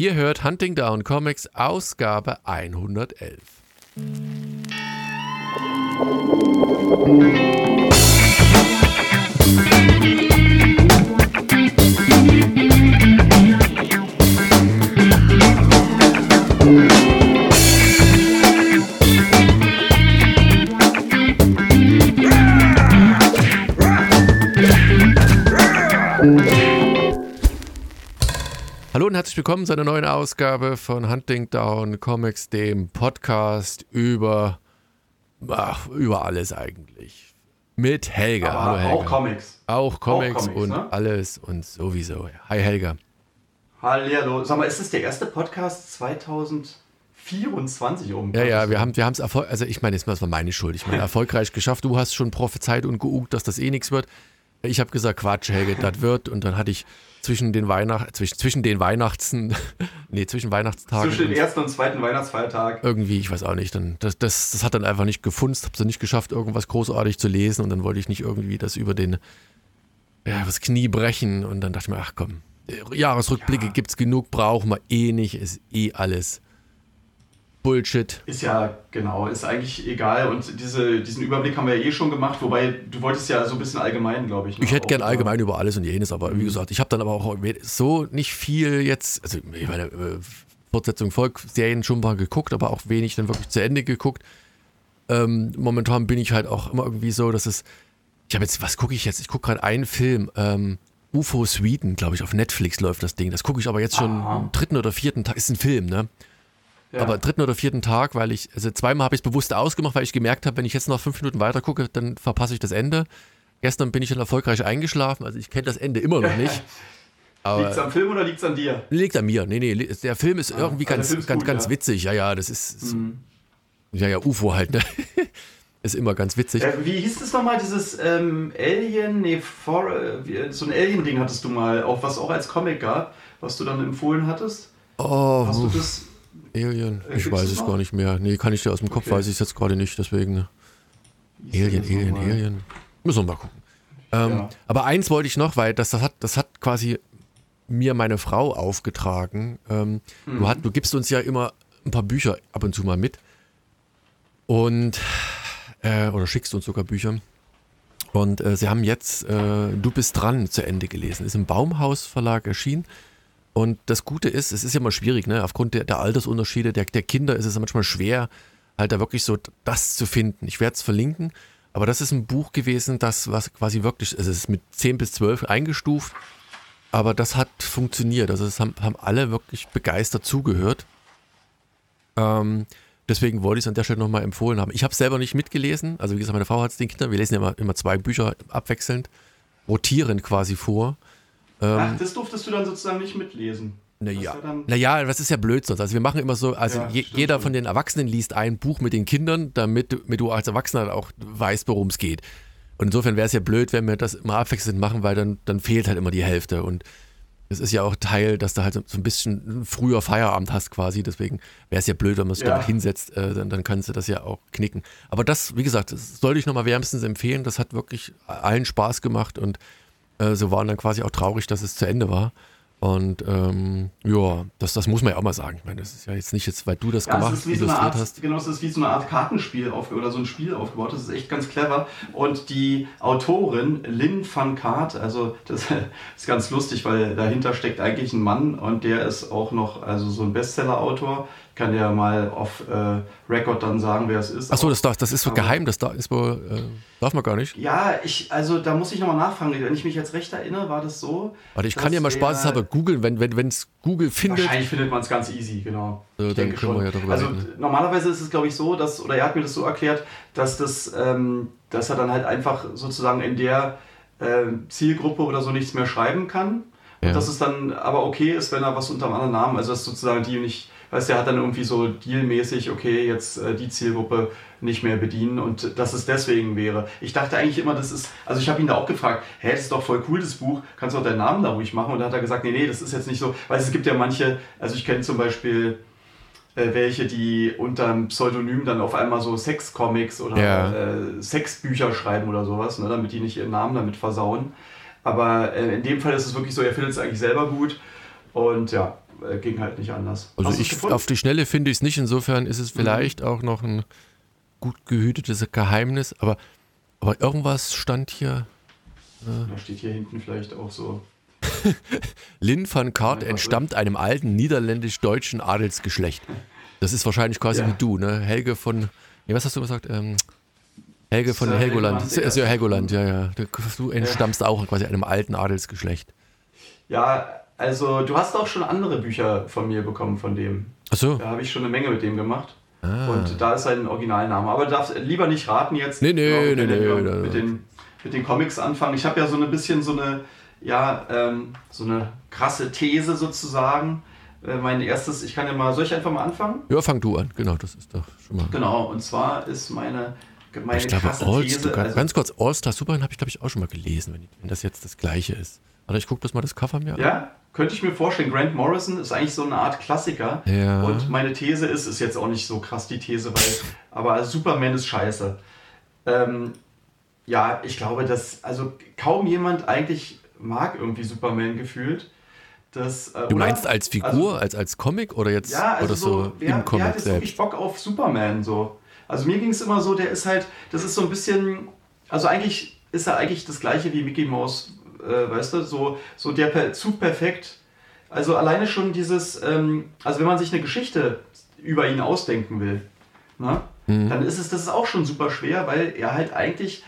Ihr hört Hunting Down Comics Ausgabe 111. herzlich willkommen zu einer neuen Ausgabe von Hunting Down Comics, dem Podcast über, ach, über alles eigentlich. Mit Helga. Aber Hallo Helga. auch Comics. Auch Comics, Comics, und ne? alles und sowieso. Hi Helga. Hallihallo. Sag mal, ist das der erste Podcast 2024 um? Ja, ja, wir haben wir es erfolgreich, also ich meine, jetzt das war meine Schuld. Ich meine, erfolgreich geschafft. Du hast schon prophezeit und geugt, dass das eh nichts wird. Ich habe gesagt, Quatsch, Helge, das wird. Und dann hatte ich zwischen den Weihnacht, zwischen, zwischen den Weihnachten, nee, zwischen Weihnachtstagen Zwischen dem ersten und zweiten Weihnachtsfeiertag. irgendwie, ich weiß auch nicht, dann das, das, das hat dann einfach nicht gefunzt, habe es nicht geschafft, irgendwas großartig zu lesen und dann wollte ich nicht irgendwie das über den ja, das Knie brechen und dann dachte ich mir, ach komm, Jahresrückblicke Ja. gibt's genug, brauchen wir eh nicht, ist eh alles Bullshit. Ist ja, genau, ist eigentlich egal. Und diese, diesen Überblick haben wir ja eh schon gemacht. Wobei, du wolltest ja so ein bisschen allgemein, glaube ich. ne? Ich hätte Auch gern über- allgemein über alles und jenes, aber Mhm. wie gesagt, ich habe dann aber auch so nicht viel jetzt, also ich meine, äh, Fortsetzung Volk, Serien schon mal geguckt, aber auch wenig dann wirklich zu Ende geguckt. Ähm, momentan bin ich halt auch immer irgendwie so, dass es, ich habe jetzt, was gucke ich jetzt? Ich gucke gerade einen Film, ähm, UFO Sweden, glaube ich, auf Netflix läuft das Ding. Das gucke ich aber jetzt schon Aha. am dritten oder vierten Tag, ist ein Film, ne? Ja. Aber dritten oder vierten Tag, weil ich, also zweimal habe ich es bewusst ausgemacht, weil ich gemerkt habe, wenn ich jetzt noch fünf Minuten weiter gucke, dann verpasse ich das Ende. Gestern bin ich dann erfolgreich eingeschlafen, also ich kenne das Ende immer noch nicht. Liegt es am Film oder liegt es an dir? liegt an mir. Nee, nee, der Film ist irgendwie also ganz, Film ist ganz, gut, ganz ja. witzig. Ja, ja, das ist, Mhm. ja, ja, UFO halt, ne? ist immer ganz witzig. Äh, wie hieß das nochmal, dieses ähm, Alien, nee, for, äh, wie- so ein Alien-Ding hattest du mal, auch was auch als Comic gab, was du dann empfohlen hattest? Oh, Hast du das? Alien, Äh, ich gibt's weiß es gar nicht mehr. Nee, kann ich dir aus dem Kopf, Okay. weiß ich es jetzt gerade nicht, deswegen. ne? Alien, Alien? Alien. Müssen wir mal gucken. Ähm, Ja. Aber eins wollte ich noch, weil das, das, hat, das hat quasi mir meine Frau aufgetragen. Ähm, Mhm. du, hat, du gibst uns ja immer ein paar Bücher ab und zu mal mit. Und, äh, oder schickst uns sogar Bücher. Und äh, sie haben jetzt äh, Du bist dran zu Ende gelesen. Ist im Baumhaus Verlag erschienen. Und das Gute ist, es ist ja immer schwierig, ne? Aufgrund der, der Altersunterschiede der, der Kinder ist es manchmal schwer, halt da wirklich so das zu finden. Ich werde es verlinken, aber das ist ein Buch gewesen, das was quasi wirklich, also es ist mit 10 bis 12 eingestuft, aber das hat funktioniert. Also es haben, haben alle wirklich begeistert zugehört. Ähm, deswegen wollte ich es an der Stelle nochmal empfohlen haben. Ich habe es selber nicht mitgelesen, also wie gesagt, meine Frau hat es den Kindern, wir lesen ja immer, immer zwei Bücher abwechselnd, rotierend quasi vor. Ach, das durftest du dann sozusagen nicht mitlesen. Naja, naja, das ist ja blöd sonst. Also wir machen immer so, also Ja, je, stimmt jeder schon. von den Erwachsenen liest ein Buch mit den Kindern, damit, du- damit du als Erwachsener auch weißt, worum es geht. Und insofern wäre es ja blöd, wenn wir das immer abwechselnd machen, weil dann, dann fehlt halt immer die Hälfte. Und es ist ja auch Teil, dass du halt so, so ein bisschen früher Feierabend hast quasi. Deswegen wäre es ja blöd, wenn man sich Ja. damit hinsetzt, äh, dann, dann kannst du das ja auch knicken. Aber das, wie gesagt, das sollte ich nochmal wärmstens empfehlen. Das hat wirklich allen Spaß gemacht und äh, so waren dann quasi auch traurig, dass es zu Ende war. Und ähm, ja, das, das muss man ja auch mal sagen. Ich meine, das ist ja jetzt nicht jetzt, weil du das Ja, gemacht, so Art, hast. genau, es ist wie so eine Art Kartenspiel auf, oder so ein Spiel aufgebaut. Das ist echt ganz clever. Und die Autorin Lynn van Kaart, also das ist ganz lustig, weil dahinter steckt eigentlich ein Mann und der ist auch noch also so ein Bestseller-Autor. Ich kann ja mal auf äh, Record dann sagen, wer es ist. Achso, das, darf- das ist so Aber- geheim, das da ist wohl, äh, darf man gar nicht. Ja, ich, also da muss ich nochmal nachfragen. Wenn ich mich jetzt recht erinnere, war das so. Warte, ich kann ja mal spaßeshalber googeln, wenn es wenn, Google findet. Wahrscheinlich findet man es ganz easy, genau. Ja, Ich dann denke können wir ja darüber also reden. normalerweise ist es, glaube ich, so, dass, oder er hat mir das so erklärt, dass das, ähm, dass er dann halt einfach sozusagen in der ähm, Zielgruppe oder so nichts mehr schreiben kann. Ja. Und dass es dann aber okay ist, wenn er was unter einem anderen Namen, also dass sozusagen die nicht, weißt du, er hat dann irgendwie so dealmäßig, okay, jetzt äh, die Zielgruppe nicht mehr bedienen und dass es deswegen wäre. Ich dachte eigentlich immer, das ist, also ich habe ihn da auch gefragt, hä, das ist doch voll cool, das Buch, kannst du auch deinen Namen da ruhig machen? Und da hat er gesagt, nee, nee, das ist jetzt nicht so, weil es gibt ja manche, also ich kenne zum Beispiel äh, welche, die unter einem Pseudonym dann auf einmal so Sexcomics oder Ja. äh, Sexbücher schreiben oder sowas, ne, damit die nicht ihren Namen damit versauen. Aber äh, in dem Fall ist es wirklich so, er findet es eigentlich selber gut. Und ja, äh, ging halt nicht anders. Also ich auf die Schnelle finde ich es nicht. Insofern ist es vielleicht mhm. auch noch ein gut gehütetes Geheimnis. Aber, aber irgendwas stand hier. Äh da steht hier hinten vielleicht auch so. Lin van Kaart entstammt einem alten niederländisch-deutschen Adelsgeschlecht. Das ist wahrscheinlich quasi ja. wie du, ne? Helge von. Nee, was hast du gesagt? Ähm, Helge von Sir Helgoland. Helgoland. Ja, Helgoland, ja, ja. Du entstammst ja. auch quasi einem alten Adelsgeschlecht. Ja, also du hast auch schon andere Bücher von mir bekommen von dem. Ach so. Da habe ich schon eine Menge mit dem gemacht. Ah. Und da ist sein Originalname. Aber du darfst lieber nicht raten jetzt. Nee, nee, nee, nee, nee, mit, den, mit den Comics anfangen. Ich habe ja so ein bisschen so eine, ja, ähm, so eine krasse These sozusagen. Äh, mein erstes, ich kann ja mal, soll ich einfach mal anfangen? Ja, fang du an, genau, das ist doch schon mal. Genau, und zwar ist meine, meine ich glaube, All, These, also, ganz kurz, All-Star Superman habe ich, glaube ich, auch schon mal gelesen, wenn, wenn das jetzt das gleiche ist. Warte, ich gucke das mal das Cover mir an. Ja, könnte ich mir vorstellen. Grant Morrison ist eigentlich so eine Art Klassiker. Ja. Und meine These ist, ist jetzt auch nicht so krass die These, weil, aber Superman ist scheiße. Ähm, ja, ich glaube, dass, also kaum jemand eigentlich mag irgendwie Superman gefühlt. Das, äh, du meinst oder? als Figur, also, als, als Comic oder jetzt ja, also oder so, so wer, im Comic wer hat jetzt selbst? wirklich Bock auf Superman so? Also mir ging es immer so, der ist halt, das ist so ein bisschen, also eigentlich ist er eigentlich das gleiche wie Mickey Mouse, äh, weißt du, so, so der per, zu perfekt. Also alleine schon dieses, ähm, also wenn man sich eine Geschichte über ihn ausdenken will, ne, mhm. dann ist es, das ist auch schon super schwer, weil er halt eigentlich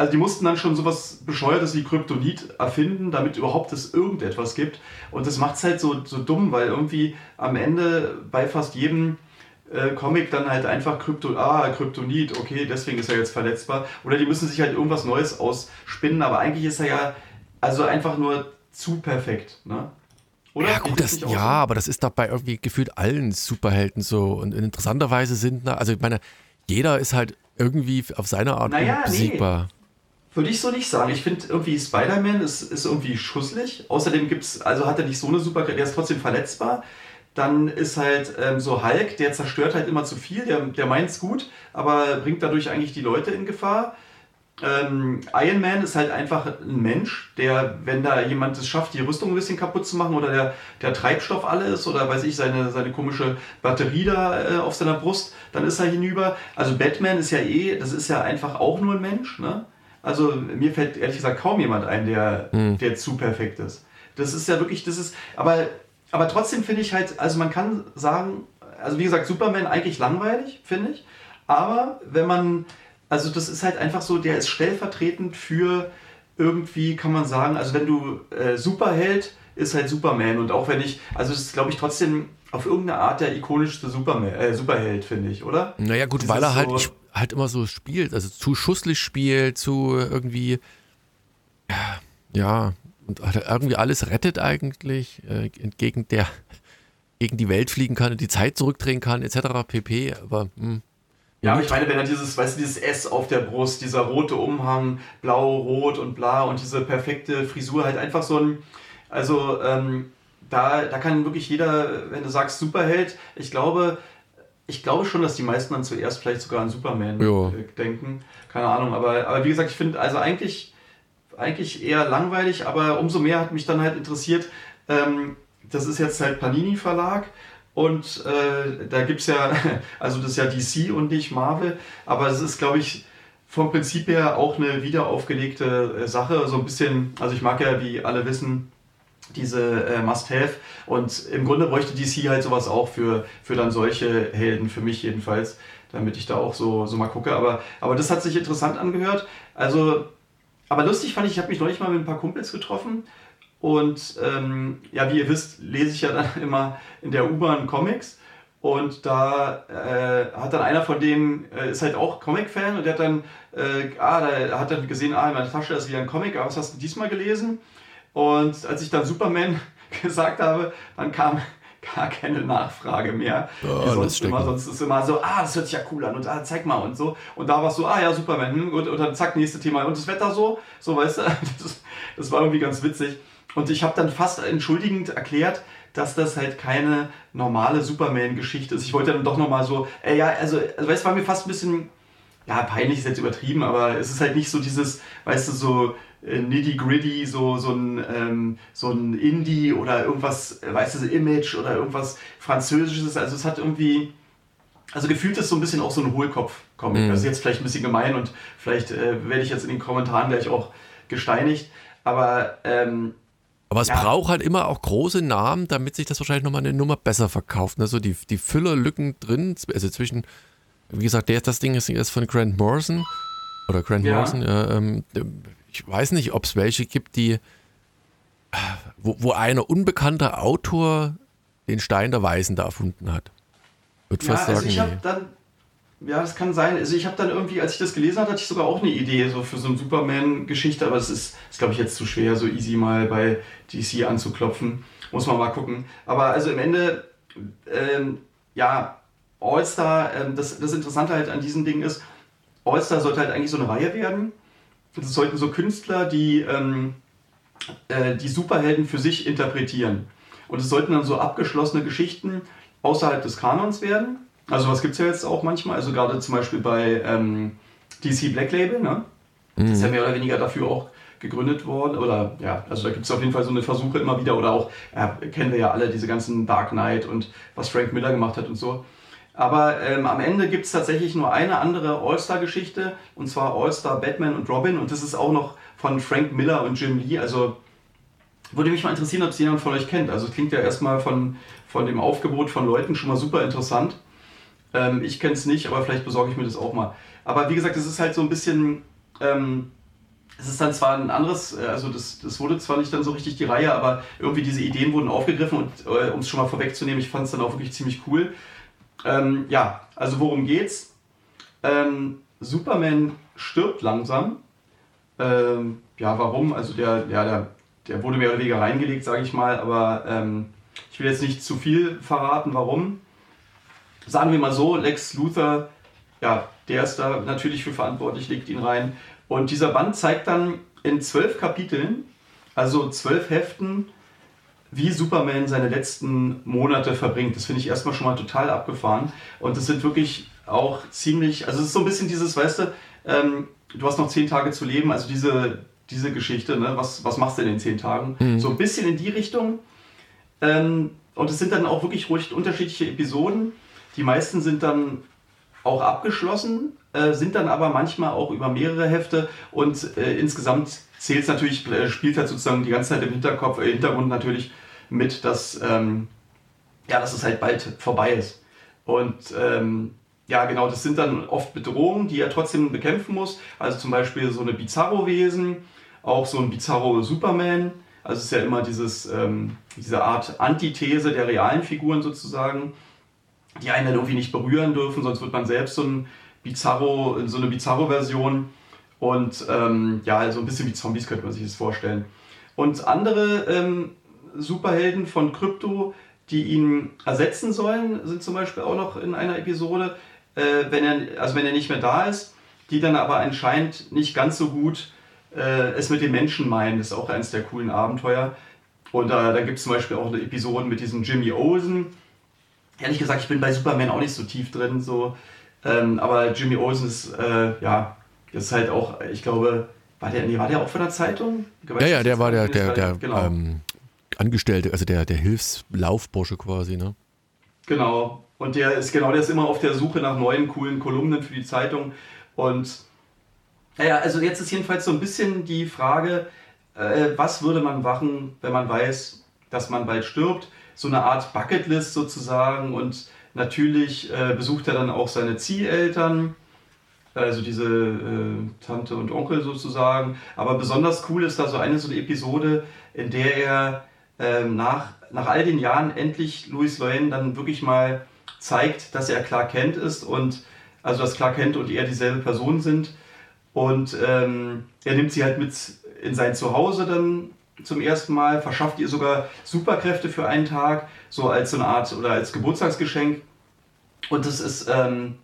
also die mussten dann schon sowas Bescheuertes wie Kryptonit erfinden, damit überhaupt es irgendetwas gibt. Und das macht es halt so, so dumm, weil irgendwie am Ende bei fast jedem äh, Comic dann halt einfach Krypto, ah, Kryptonit, okay, deswegen ist er jetzt verletzbar. Oder die müssen sich halt irgendwas Neues ausspinnen, aber eigentlich ist er ja also einfach nur zu perfekt. Ne? Oder? Ja, gut, das, ja, aber das ist doch bei irgendwie gefühlt allen Superhelden so. Und interessanterweise sind, also ich meine, jeder ist halt irgendwie auf seine Art naja, besiegbar. Nee. Würde ich so nicht sagen. Ich finde irgendwie Spider-Man ist, ist irgendwie schusselig. Außerdem gibt's, also hat er nicht so eine super, der ist trotzdem verletzbar. Dann ist halt ähm, so Hulk, der zerstört halt immer zu viel, der, der meint es gut, aber bringt dadurch eigentlich die Leute in Gefahr. Ähm, Iron Man ist halt einfach ein Mensch, der, wenn da jemand es schafft, die Rüstung ein bisschen kaputt zu machen oder der, der Treibstoff alle ist oder weiß ich, seine, seine komische Batterie da äh, auf seiner Brust, dann ist er hinüber. Also Batman ist ja eh, das ist ja einfach auch nur ein Mensch, ne? Also mir fällt ehrlich gesagt kaum jemand ein, der, mhm. der zu perfekt ist. Das ist ja wirklich, das ist, aber, aber trotzdem finde ich halt, also man kann sagen, also wie gesagt, Superman eigentlich langweilig, finde ich. Aber wenn man, also das ist halt einfach so, der ist stellvertretend für irgendwie, kann man sagen, also wenn du äh, Superheld, ist halt Superman. Und auch wenn ich, also das ist glaube ich trotzdem auf irgendeine Art der ikonischste Superman, äh, Superheld, finde ich, oder? Naja, gut, Dieses weil er halt, so, halt immer so spielt, also zu schusslich spielt, zu irgendwie, ja, und halt irgendwie alles rettet eigentlich, äh, entgegen der, gegen die Welt fliegen kann, die Zeit zurückdrehen kann, etc. pp. Aber, mh, hm, ja, aber ich meine, wenn er dieses, weißt du, dieses S auf der Brust, dieser rote Umhang, blau, rot und bla und diese perfekte Frisur, halt einfach so ein, also ähm, da, da kann wirklich jeder, wenn du sagst Superheld, ich glaube, ich glaube schon, dass die meisten dann zuerst vielleicht sogar an Superman jo. Äh, denken. Keine Ahnung, aber, aber wie gesagt, ich finde also eigentlich, eigentlich eher langweilig, aber umso mehr hat mich dann halt interessiert, ähm, das ist jetzt halt Panini Verlag und äh, da gibt es ja, also das ist ja DC und nicht Marvel, aber es ist, glaube ich, vom Prinzip her auch eine wiederaufgelegte äh, Sache. So ein bisschen, also ich mag ja, wie alle wissen, diese äh, Must-Have. Und im Grunde bräuchte DC halt sowas auch für, für dann solche Helden, für mich jedenfalls, damit ich da auch so, so mal gucke. Aber, aber das hat sich interessant angehört. Also, aber lustig fand ich, ich habe mich neulich mal mit ein paar Kumpels getroffen. Und ähm, ja, wie ihr wisst, lese ich ja dann immer in der U-Bahn Comics. Und da äh, hat dann einer von denen, äh, ist halt auch Comic-Fan und der hat dann, äh, ah, da hat dann gesehen, ah, in meiner Tasche ist wieder ein Comic, aber was hast du diesmal gelesen? Und als ich dann Superman gesagt habe, dann kam gar keine Nachfrage mehr. Oh, sonst immer, sonst ist immer so, ah, das hört sich ja cool an und ah, zeig mal und so. Und da war es so, ah ja, Superman, hm, und, und dann zack, nächste Thema. Und das Wetter so, so weißt du, das, das war irgendwie ganz witzig. Und ich habe dann fast entschuldigend erklärt, dass das halt keine normale Superman-Geschichte ist. Ich wollte dann doch nochmal so, äh, ja, also, also weißt du, war mir fast ein bisschen, ja, peinlich ist jetzt übertrieben, aber es ist halt nicht so dieses, weißt du, so, äh, nitty-gritty, so, so, ein, ähm, so ein Indie oder irgendwas, äh, weißt du, Image oder irgendwas Französisches. Also es hat irgendwie, also gefühlt ist so ein bisschen auch so ein Hohlkopf-Comic. Mhm. Das ist jetzt vielleicht ein bisschen gemein und vielleicht äh, werde ich jetzt in den Kommentaren gleich auch gesteinigt. Aber ähm, aber es ja. braucht halt immer auch große Namen, damit sich das wahrscheinlich nochmal eine Nummer besser verkauft. Also die, die Füllerlücken drin, also zwischen, wie gesagt, der, das Ding ist, ist von Grant Morrison oder Grant ja. Morrison. Ja, ähm, ich weiß nicht, ob es welche gibt, die, wo, wo ein unbekannter Autor den Stein der Weisen da erfunden hat. Würde ja, fast also sagen, ich nee. dann ja, das kann sein. Also ich habe dann irgendwie, als ich das gelesen habe, hatte ich sogar auch eine Idee so für so eine Superman-Geschichte, aber es ist, ist glaube ich, jetzt zu schwer, so easy mal bei DC anzuklopfen. Muss man mal gucken. Aber also im Ende, ähm, ja, All-Star, ähm, das, das Interessante halt an diesem Ding ist, All-Star sollte halt eigentlich so eine Reihe werden. Das sollten so Künstler, die ähm, äh, die Superhelden für sich interpretieren. Und es sollten dann so abgeschlossene Geschichten außerhalb des Kanons werden also was gibt es ja jetzt auch manchmal, also gerade zum Beispiel bei ähm, DC Black Label, ne? Mhm. Das ist ja mehr oder weniger dafür auch gegründet worden. Oder ja, also da gibt es auf jeden Fall so eine Versuche immer wieder. Oder auch, ja, kennen wir ja alle diese ganzen Dark Knight und was Frank Miller gemacht hat und so. Aber ähm, am Ende gibt es tatsächlich nur eine andere All-Star-Geschichte, und zwar All-Star Batman und Robin. Und das ist auch noch von Frank Miller und Jim Lee. Also würde mich mal interessieren, ob es jemand von euch kennt. Also klingt ja erstmal von, von dem Aufgebot von Leuten schon mal super interessant. Ähm, ich kenne es nicht, aber vielleicht besorge ich mir das auch mal. Aber wie gesagt, es ist halt so ein bisschen. Ähm, es ist dann zwar ein anderes, äh, also das, das wurde zwar nicht dann so richtig die Reihe, aber irgendwie diese Ideen wurden aufgegriffen und äh, um es schon mal vorwegzunehmen, ich fand es dann auch wirklich ziemlich cool. Ähm, ja, also worum geht's? Ähm, Superman stirbt langsam. Ähm, ja, warum? Also der, ja, der, der wurde mehr oder weniger reingelegt, sage ich mal, aber ähm, ich will jetzt nicht zu viel verraten, warum sagen wir mal so, Lex Luthor, ja, der ist da natürlich für verantwortlich, legt ihn rein. Und dieser Band zeigt dann in zwölf Kapiteln, also zwölf Heften, wie Superman seine letzten Monate verbringt. Das finde ich erstmal schon mal total abgefahren. Und das sind wirklich auch ziemlich, also es ist so ein bisschen dieses, weißt du, ähm, du hast noch zehn Tage zu leben, also diese, diese Geschichte, ne? was, was machst du in den zehn Tagen? Mhm. So ein bisschen in die Richtung. Ähm, und es sind dann auch wirklich ruhig unterschiedliche Episoden. Die meisten sind dann auch abgeschlossen, äh, sind dann aber manchmal auch über mehrere Hefte und äh, insgesamt zählt es natürlich, äh, spielt halt sozusagen die ganze Zeit im Hinterkopf, äh, Hintergrund natürlich mit, dass, ähm, ja, dass es halt bald vorbei ist. Und ähm, ja, genau, das sind dann oft Bedrohungen, die er trotzdem bekämpfen muss. Also zum Beispiel so eine Bizarro-Wesen, auch so ein Bizarro-Superman. Also es ist ja immer dieses, ähm, diese Art Antithese der realen Figuren sozusagen die einen dann irgendwie nicht berühren dürfen, sonst wird man selbst so, ein Bizarro, so eine Bizarro-Version. Und ähm, ja, so ein bisschen wie Zombies könnte man sich das vorstellen. Und andere ähm, Superhelden von Krypto, die ihn ersetzen sollen, sind zum Beispiel auch noch in einer Episode, äh, wenn er, also wenn er nicht mehr da ist, die dann aber anscheinend nicht ganz so gut äh, es mit den Menschen meinen. Das ist auch eines der coolen Abenteuer. Und äh, da gibt es zum Beispiel auch eine Episode mit diesem Jimmy Olsen, ehrlich gesagt, ich bin bei Superman auch nicht so tief drin, so. Ähm, aber Jimmy Olsen ist, äh, ja, ist halt auch, ich glaube, war der, nee, war der auch von der Zeitung? ja, ja, der war der, der, der genau. ähm, Angestellte, also der, der Hilfslaufbursche quasi, ne? Genau. Und der ist genau, der ist immer auf der Suche nach neuen, coolen Kolumnen für die Zeitung. Und naja, also jetzt ist jedenfalls so ein bisschen die Frage, äh, was würde man machen, wenn man weiß, dass man bald stirbt? So eine Art Bucketlist sozusagen und natürlich äh, besucht er dann auch seine Zieheltern, also diese äh, Tante und Onkel sozusagen. Aber besonders cool ist da so eine so eine Episode, in der er äh, nach, nach all den Jahren endlich Louis Lane dann wirklich mal zeigt, dass er Clark Kent ist und also dass Clark Kent und er dieselbe Person sind. Und ähm, er nimmt sie halt mit in sein Zuhause dann zum ersten Mal, verschafft ihr sogar Superkräfte für einen Tag, so als so eine Art oder als Geburtstagsgeschenk. Und das ist ähm,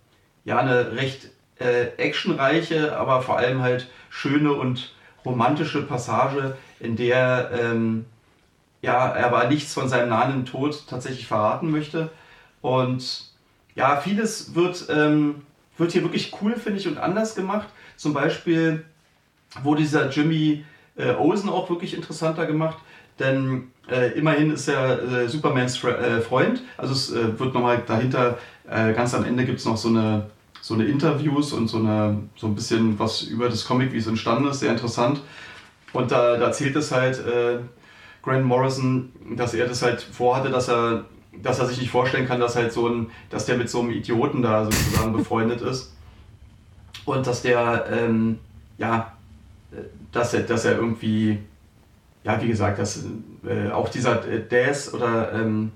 ja eine recht äh, actionreiche, aber vor allem halt schöne und romantische Passage, in der ähm, ja, er aber nichts von seinem nahen Tod tatsächlich verraten möchte. Und ja, vieles wird, ähm, wird hier wirklich cool, finde ich, und anders gemacht. Zum Beispiel, wo dieser Jimmy äh, Olsen auch wirklich interessanter gemacht, denn äh, immerhin ist er äh, Supermans Fre äh, Freund. Also es äh, wird nochmal dahinter, äh, ganz am Ende gibt es noch so eine, so eine Interviews und so, eine, so ein bisschen was über das Comic, wie es entstanden ist, sehr interessant. Und da, da erzählt es halt Grant Morrison, dass er das halt vorhatte, dass er, dass er sich nicht vorstellen kann, dass halt so ein, dass der mit so einem Idioten da sozusagen befreundet ist. Und dass der, ähm, ja, dass er, dass er irgendwie ja, wie gesagt, dass äh, auch dieser äh, Daz oder ähm,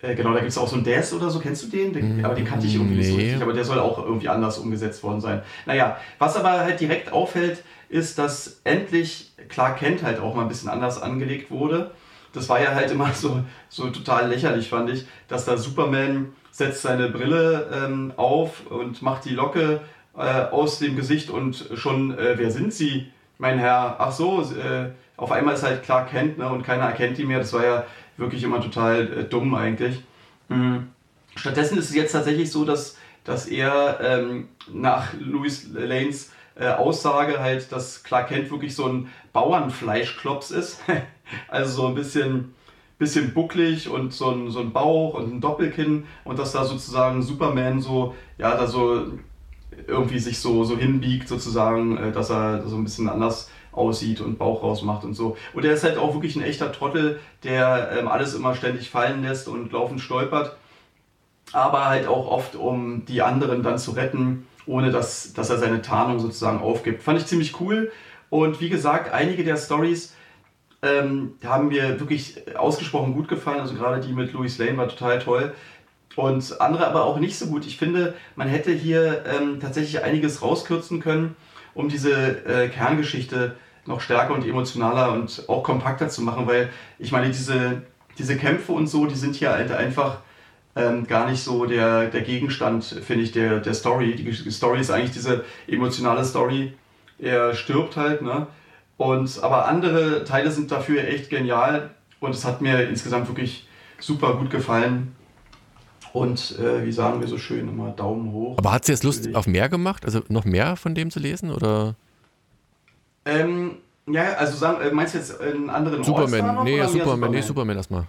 äh, genau, da gibt es auch so einen Daz oder so, kennst du den? den aber den kannte ich irgendwie nee. nicht so richtig, aber der soll auch irgendwie anders umgesetzt worden sein. Naja, was aber halt direkt auffällt, ist, dass endlich Clark Kent halt auch mal ein bisschen anders angelegt wurde. Das war ja halt immer so, so total lächerlich, fand ich, dass da Superman setzt seine Brille ähm, auf und macht die Locke aus dem Gesicht und schon, äh, wer sind sie? mein Herr, ach so, äh, auf einmal ist halt Clark Kent ne, und keiner erkennt ihn mehr. Das war ja wirklich immer total äh, dumm eigentlich. Mhm. Stattdessen ist es jetzt tatsächlich so, dass, dass er ähm, nach Louis Lanes äh, Aussage halt, dass Clark Kent wirklich so ein Bauernfleischklops ist. also so ein bisschen, bisschen bucklig und so ein, so ein Bauch und ein Doppelkinn und dass da sozusagen Superman so, ja, da so irgendwie sich so, so hinbiegt, sozusagen, äh, dass er so ein bisschen anders aussieht und Bauch rausmacht und so. Und er ist halt auch wirklich ein echter Trottel, der ähm, alles immer ständig fallen lässt und laufend stolpert, aber halt auch oft, um die anderen dann zu retten, ohne dass, dass er seine Tarnung sozusagen aufgibt. Fand ich ziemlich cool. Und wie gesagt, einige der Stories ähm, haben mir wirklich ausgesprochen gut gefallen. Also gerade die mit Louis Lane war total toll und andere aber auch nicht so gut. Ich finde, man hätte hier ähm, tatsächlich einiges rauskürzen können, um diese äh, Kerngeschichte noch stärker und emotionaler und auch kompakter zu machen, weil ich meine, diese, diese Kämpfe und so, die sind hier halt einfach ähm, gar nicht so der, der Gegenstand, finde ich, der, der Story. Die Story ist eigentlich diese emotionale Story. Er stirbt halt, ne? Und, aber andere Teile sind dafür echt genial und es hat mir insgesamt wirklich super gut gefallen. Und äh, wie sagen wir so schön immer, Daumen hoch. Aber hat sie jetzt Lust auf mehr gemacht? Also noch mehr von dem zu lesen? Oder? Ähm, ja, also sagen, äh, meinst du jetzt einen anderen Superman, noch, nee, Superman, Superman, nee, Superman erstmal.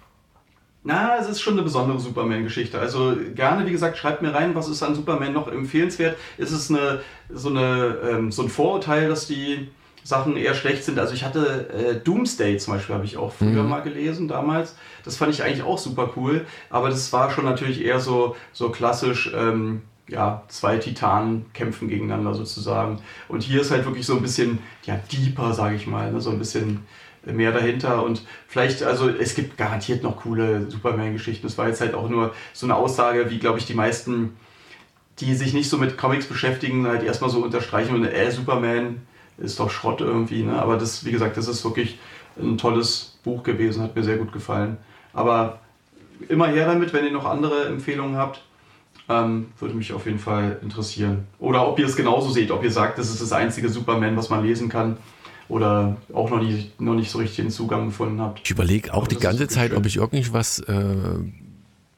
Na, es ist schon eine besondere Superman-Geschichte. Also gerne, wie gesagt, schreibt mir rein, was ist an Superman noch empfehlenswert. Ist es eine, so, eine, ähm, so ein Vorurteil, dass die Sachen eher schlecht sind. Also ich hatte äh, Doomsday zum Beispiel, habe ich auch früher mhm. mal gelesen damals. Das fand ich eigentlich auch super cool. Aber das war schon natürlich eher so, so klassisch, ähm, ja, zwei Titanen kämpfen gegeneinander sozusagen. Und hier ist halt wirklich so ein bisschen, ja, deeper, sage ich mal, ne? so ein bisschen mehr dahinter und vielleicht, also es gibt garantiert noch coole Superman-Geschichten. Das war jetzt halt auch nur so eine Aussage, wie glaube ich die meisten, die sich nicht so mit Comics beschäftigen, halt erstmal so unterstreichen und äh, Superman, ist doch Schrott irgendwie. Ne? Aber das, wie gesagt, das ist wirklich ein tolles Buch gewesen, hat mir sehr gut gefallen. Aber immer her damit, wenn ihr noch andere Empfehlungen habt. Ähm, würde mich auf jeden Fall interessieren. Oder ob ihr es genauso seht, ob ihr sagt, das ist das einzige Superman, was man lesen kann. Oder auch noch nicht, noch nicht so richtig den Zugang gefunden habt. Ich überlege auch die ganze Zeit, schön. ob ich irgendwas äh,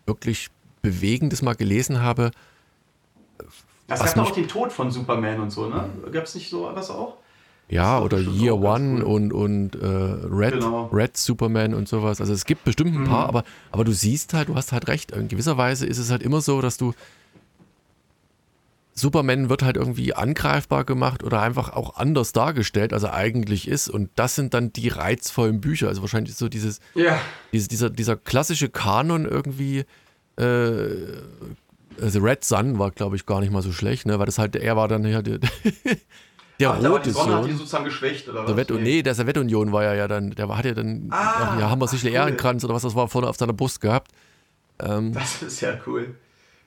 wirklich Bewegendes mal gelesen habe. Es gab auch den Tod von Superman und so, ne? Gab es nicht so was auch? Ja, oder Year One cool. und, und äh, Red, genau. Red Superman und sowas. Also es gibt bestimmt ein mhm. paar, aber, aber du siehst halt, du hast halt recht. In gewisser Weise ist es halt immer so, dass du Superman wird halt irgendwie angreifbar gemacht oder einfach auch anders dargestellt, als er eigentlich ist. Und das sind dann die reizvollen Bücher. Also wahrscheinlich so dieses, ja. dieses dieser, dieser klassische Kanon irgendwie. Äh, also Red Sun war, glaube ich, gar nicht mal so schlecht, ne? Weil das halt, er war dann ja der, ach, rote die Sonne Sohn. hat die sozusagen geschwächt, oder was? Nee. nee, der Sowjetunion war ja, ja dann, der hat ja dann, ah, ja, haben wir sicher cool. Ehrenkranz oder was das war, vorne auf seiner Brust gehabt. Ähm, das ist ja cool.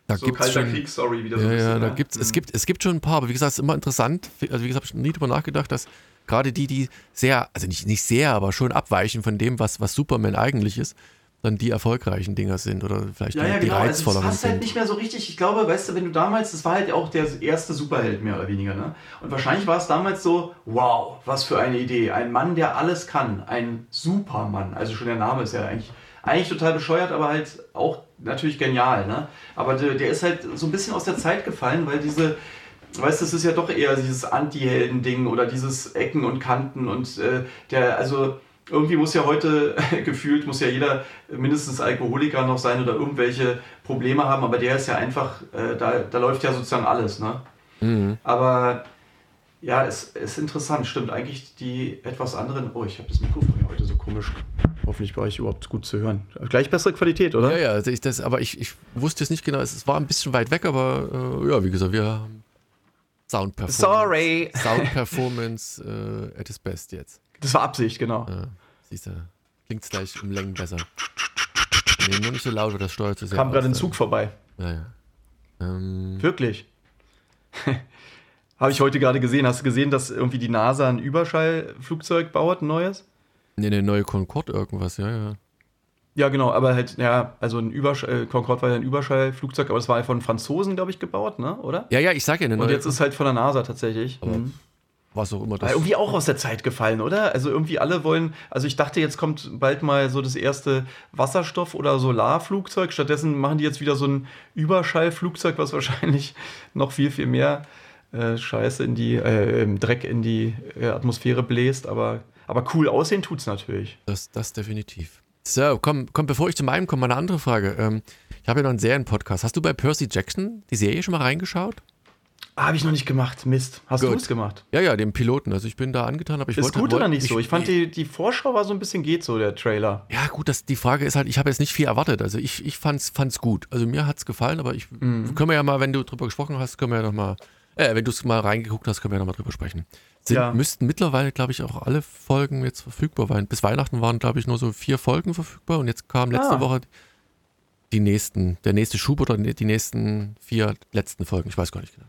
Da so gibt's schon, Kriegsstory wieder so ja, bisschen, ja, da ne? gibt's, mhm. es, gibt, es gibt schon ein paar, aber wie gesagt, es ist immer interessant. Also, wie gesagt, habe ich nie drüber nachgedacht, dass gerade die, die sehr, also nicht, nicht sehr, aber schon abweichen von dem, was, was Superman eigentlich ist, dann die erfolgreichen Dinger sind oder vielleicht ja, die, ja, genau. die reizvolleren also, das passt halt nicht mehr so richtig. Ich glaube, weißt du, wenn du damals, das war halt auch der erste Superheld mehr oder weniger, ne? Und wahrscheinlich war es damals so, wow, was für eine Idee. Ein Mann, der alles kann. Ein Supermann. Also schon der Name ist ja eigentlich, eigentlich total bescheuert, aber halt auch natürlich genial, ne? Aber der, der ist halt so ein bisschen aus der Zeit gefallen, weil diese weißt du, es ist ja doch eher dieses Anti-Helden-Ding oder dieses Ecken und Kanten und äh, der, also irgendwie muss ja heute gefühlt, muss ja jeder mindestens Alkoholiker noch sein oder irgendwelche Probleme haben, aber der ist ja einfach, äh, da, da läuft ja sozusagen alles, ne? Mhm. Aber ja, es ist interessant, stimmt. Eigentlich die etwas anderen. Oh, ich habe das Mikrofon ja heute so komisch. Hoffentlich bei euch überhaupt gut zu hören. Gleich bessere Qualität, oder? Ja, ja, also ich, das, aber ich, ich wusste es nicht genau. Es war ein bisschen weit weg, aber äh, ja, wie gesagt, wir haben Sound Performance. Sorry. Sound Performance äh, at its best jetzt. Das war Absicht, genau. Ja, siehst du, klingt es gleich um Längen besser. Nee, nur nicht so laut, das steuert zu sehr. Kam gerade ein Zug vorbei. Ja, ja. Ähm, Wirklich. Habe ich heute gerade gesehen. Hast du gesehen, dass irgendwie die NASA ein Überschallflugzeug baut, ein neues? Nee, eine neue Concorde irgendwas, ja, ja. Ja, genau, aber halt, ja, also ein Überschall, äh, Concorde war ja ein Überschallflugzeug, aber es war halt von Franzosen, glaube ich, gebaut, ne, oder? Ja, ja, ich sage ja eine neue. Und jetzt ist halt von der NASA tatsächlich. Mhm. Was auch immer das. irgendwie auch aus der Zeit gefallen, oder? Also irgendwie alle wollen, also ich dachte, jetzt kommt bald mal so das erste Wasserstoff- oder Solarflugzeug. Stattdessen machen die jetzt wieder so ein Überschallflugzeug, was wahrscheinlich noch viel, viel mehr äh, Scheiße in die, äh, Dreck in die äh, Atmosphäre bläst, aber, aber cool aussehen tut es natürlich. Das, das definitiv. So, komm, komm, bevor ich zu meinem komme, mal eine andere Frage. Ähm, ich habe ja noch einen Serienpodcast. Hast du bei Percy Jackson die Serie schon mal reingeschaut? Habe ich noch nicht gemacht. Mist. Hast du es gemacht? Ja, ja, den Piloten. Also ich bin da angetan, aber ich ist wollte. Ist gut oder nicht ich, so? Ich fand die, die Vorschau war so ein bisschen geht so, der Trailer. Ja, gut, das, die Frage ist halt, ich habe jetzt nicht viel erwartet. Also ich, ich fand's, fand's gut. Also mir hat es gefallen, aber ich mhm. können wir ja mal, wenn du drüber gesprochen hast, können wir ja noch mal äh, wenn du es mal reingeguckt hast, können wir ja nochmal drüber sprechen. Sind, ja. Müssten mittlerweile, glaube ich, auch alle Folgen jetzt verfügbar sein. Bis Weihnachten waren, glaube ich, nur so vier Folgen verfügbar und jetzt kam letzte ah. Woche die nächsten, der nächste Schub oder die nächsten vier letzten Folgen. Ich weiß gar nicht genau.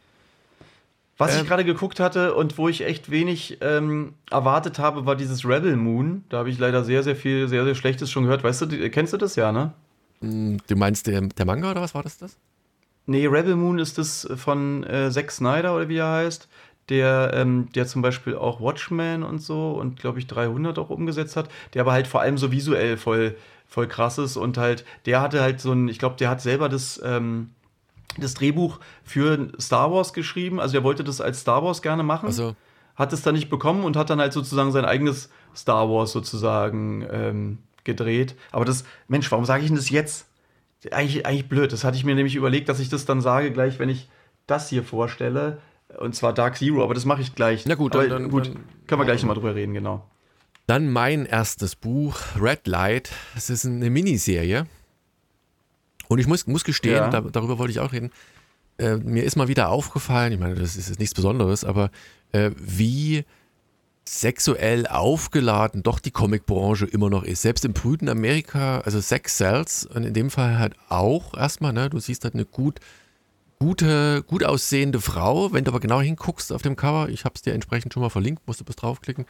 Was ähm, ich gerade geguckt hatte und wo ich echt wenig ähm, erwartet habe, war dieses Rebel Moon. Da habe ich leider sehr, sehr viel, sehr, sehr Schlechtes schon gehört. Weißt du, kennst du das ja, ne? Hm, du meinst der, der Manga oder was war das? das? Nee, Rebel Moon ist das von äh, Zack Snyder oder wie er heißt, der, ähm, der zum Beispiel auch Watchmen und so und glaube ich 300 auch umgesetzt hat, der aber halt vor allem so visuell voll, voll krass ist und halt, der hatte halt so ein, ich glaube, der hat selber das, ähm, das Drehbuch für Star Wars geschrieben, also der wollte das als Star Wars gerne machen. Also. Hat es dann nicht bekommen und hat dann halt sozusagen sein eigenes Star Wars sozusagen ähm, gedreht. Aber das, Mensch, warum sage ich denn das jetzt? eigentlich, eigentlich blöd. Das hatte ich mir nämlich überlegt, dass ich das dann sage, gleich, wenn ich das hier vorstelle. Und zwar Dark Zero, aber das mache ich gleich. Na gut, dann, dann, gut dann, können wir gleich nochmal drüber reden, genau. Dann mein erstes Buch, Red Light. Das ist eine Miniserie. Und ich muss, muss gestehen, ja. da, darüber wollte ich auch reden. Äh, mir ist mal wieder aufgefallen, ich meine, das ist nichts Besonderes, aber äh, wie sexuell aufgeladen doch die Comicbranche immer noch ist. Selbst im brüden Amerika, also Sex Sells und in dem Fall halt auch erstmal, ne? Du siehst halt eine gut, gute, gut aussehende Frau, wenn du aber genau hinguckst auf dem Cover, ich habe es dir entsprechend schon mal verlinkt, musst du bis draufklicken,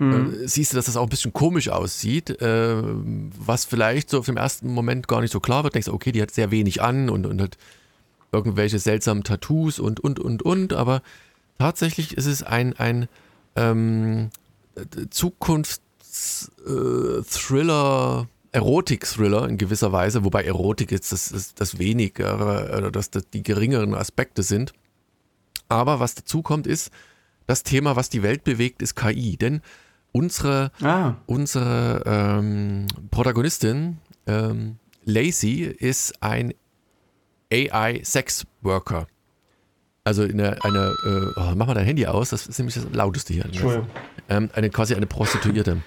mhm. äh, siehst du, dass das auch ein bisschen komisch aussieht, äh, was vielleicht so auf dem ersten Moment gar nicht so klar wird. Denkst du, okay, die hat sehr wenig an und, und hat irgendwelche seltsamen Tattoos und, und, und, und, aber tatsächlich ist es ein, ein ähm, Zukunftsthriller, Erotik-Thriller in gewisser Weise, wobei Erotik jetzt das, das, das wenigere oder das, das die geringeren Aspekte sind. Aber was dazu kommt, ist das Thema, was die Welt bewegt, ist KI. Denn unsere, ah. unsere ähm, Protagonistin, ähm, Lacey, ist ein AI-Sex-Worker. Also eine, eine äh, oh, mach mal dein Handy aus, das ist nämlich das lauteste hier. Ähm, eine quasi eine Prostituierte.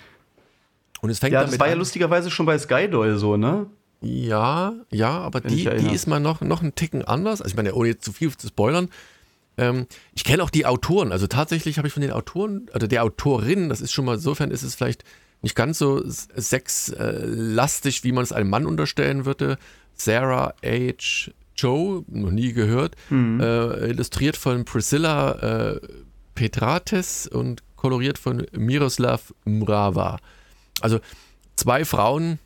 Und es fängt ja, das war ja lustigerweise schon bei Skydoll so, ne? Ja, ja, aber die, die ist mal noch, noch einen Ticken anders. Also ich meine, ohne jetzt zu viel zu spoilern. Ähm, ich kenne auch die Autoren. Also tatsächlich habe ich von den Autoren, oder der Autorin, das ist schon mal, insofern ist es vielleicht nicht ganz so sexlastig, wie man es einem Mann unterstellen würde. Sarah H. Joe, noch nie gehört, mhm. äh, illustriert von Priscilla äh, Petrates und koloriert von Miroslav Mrava. Also zwei Frauen,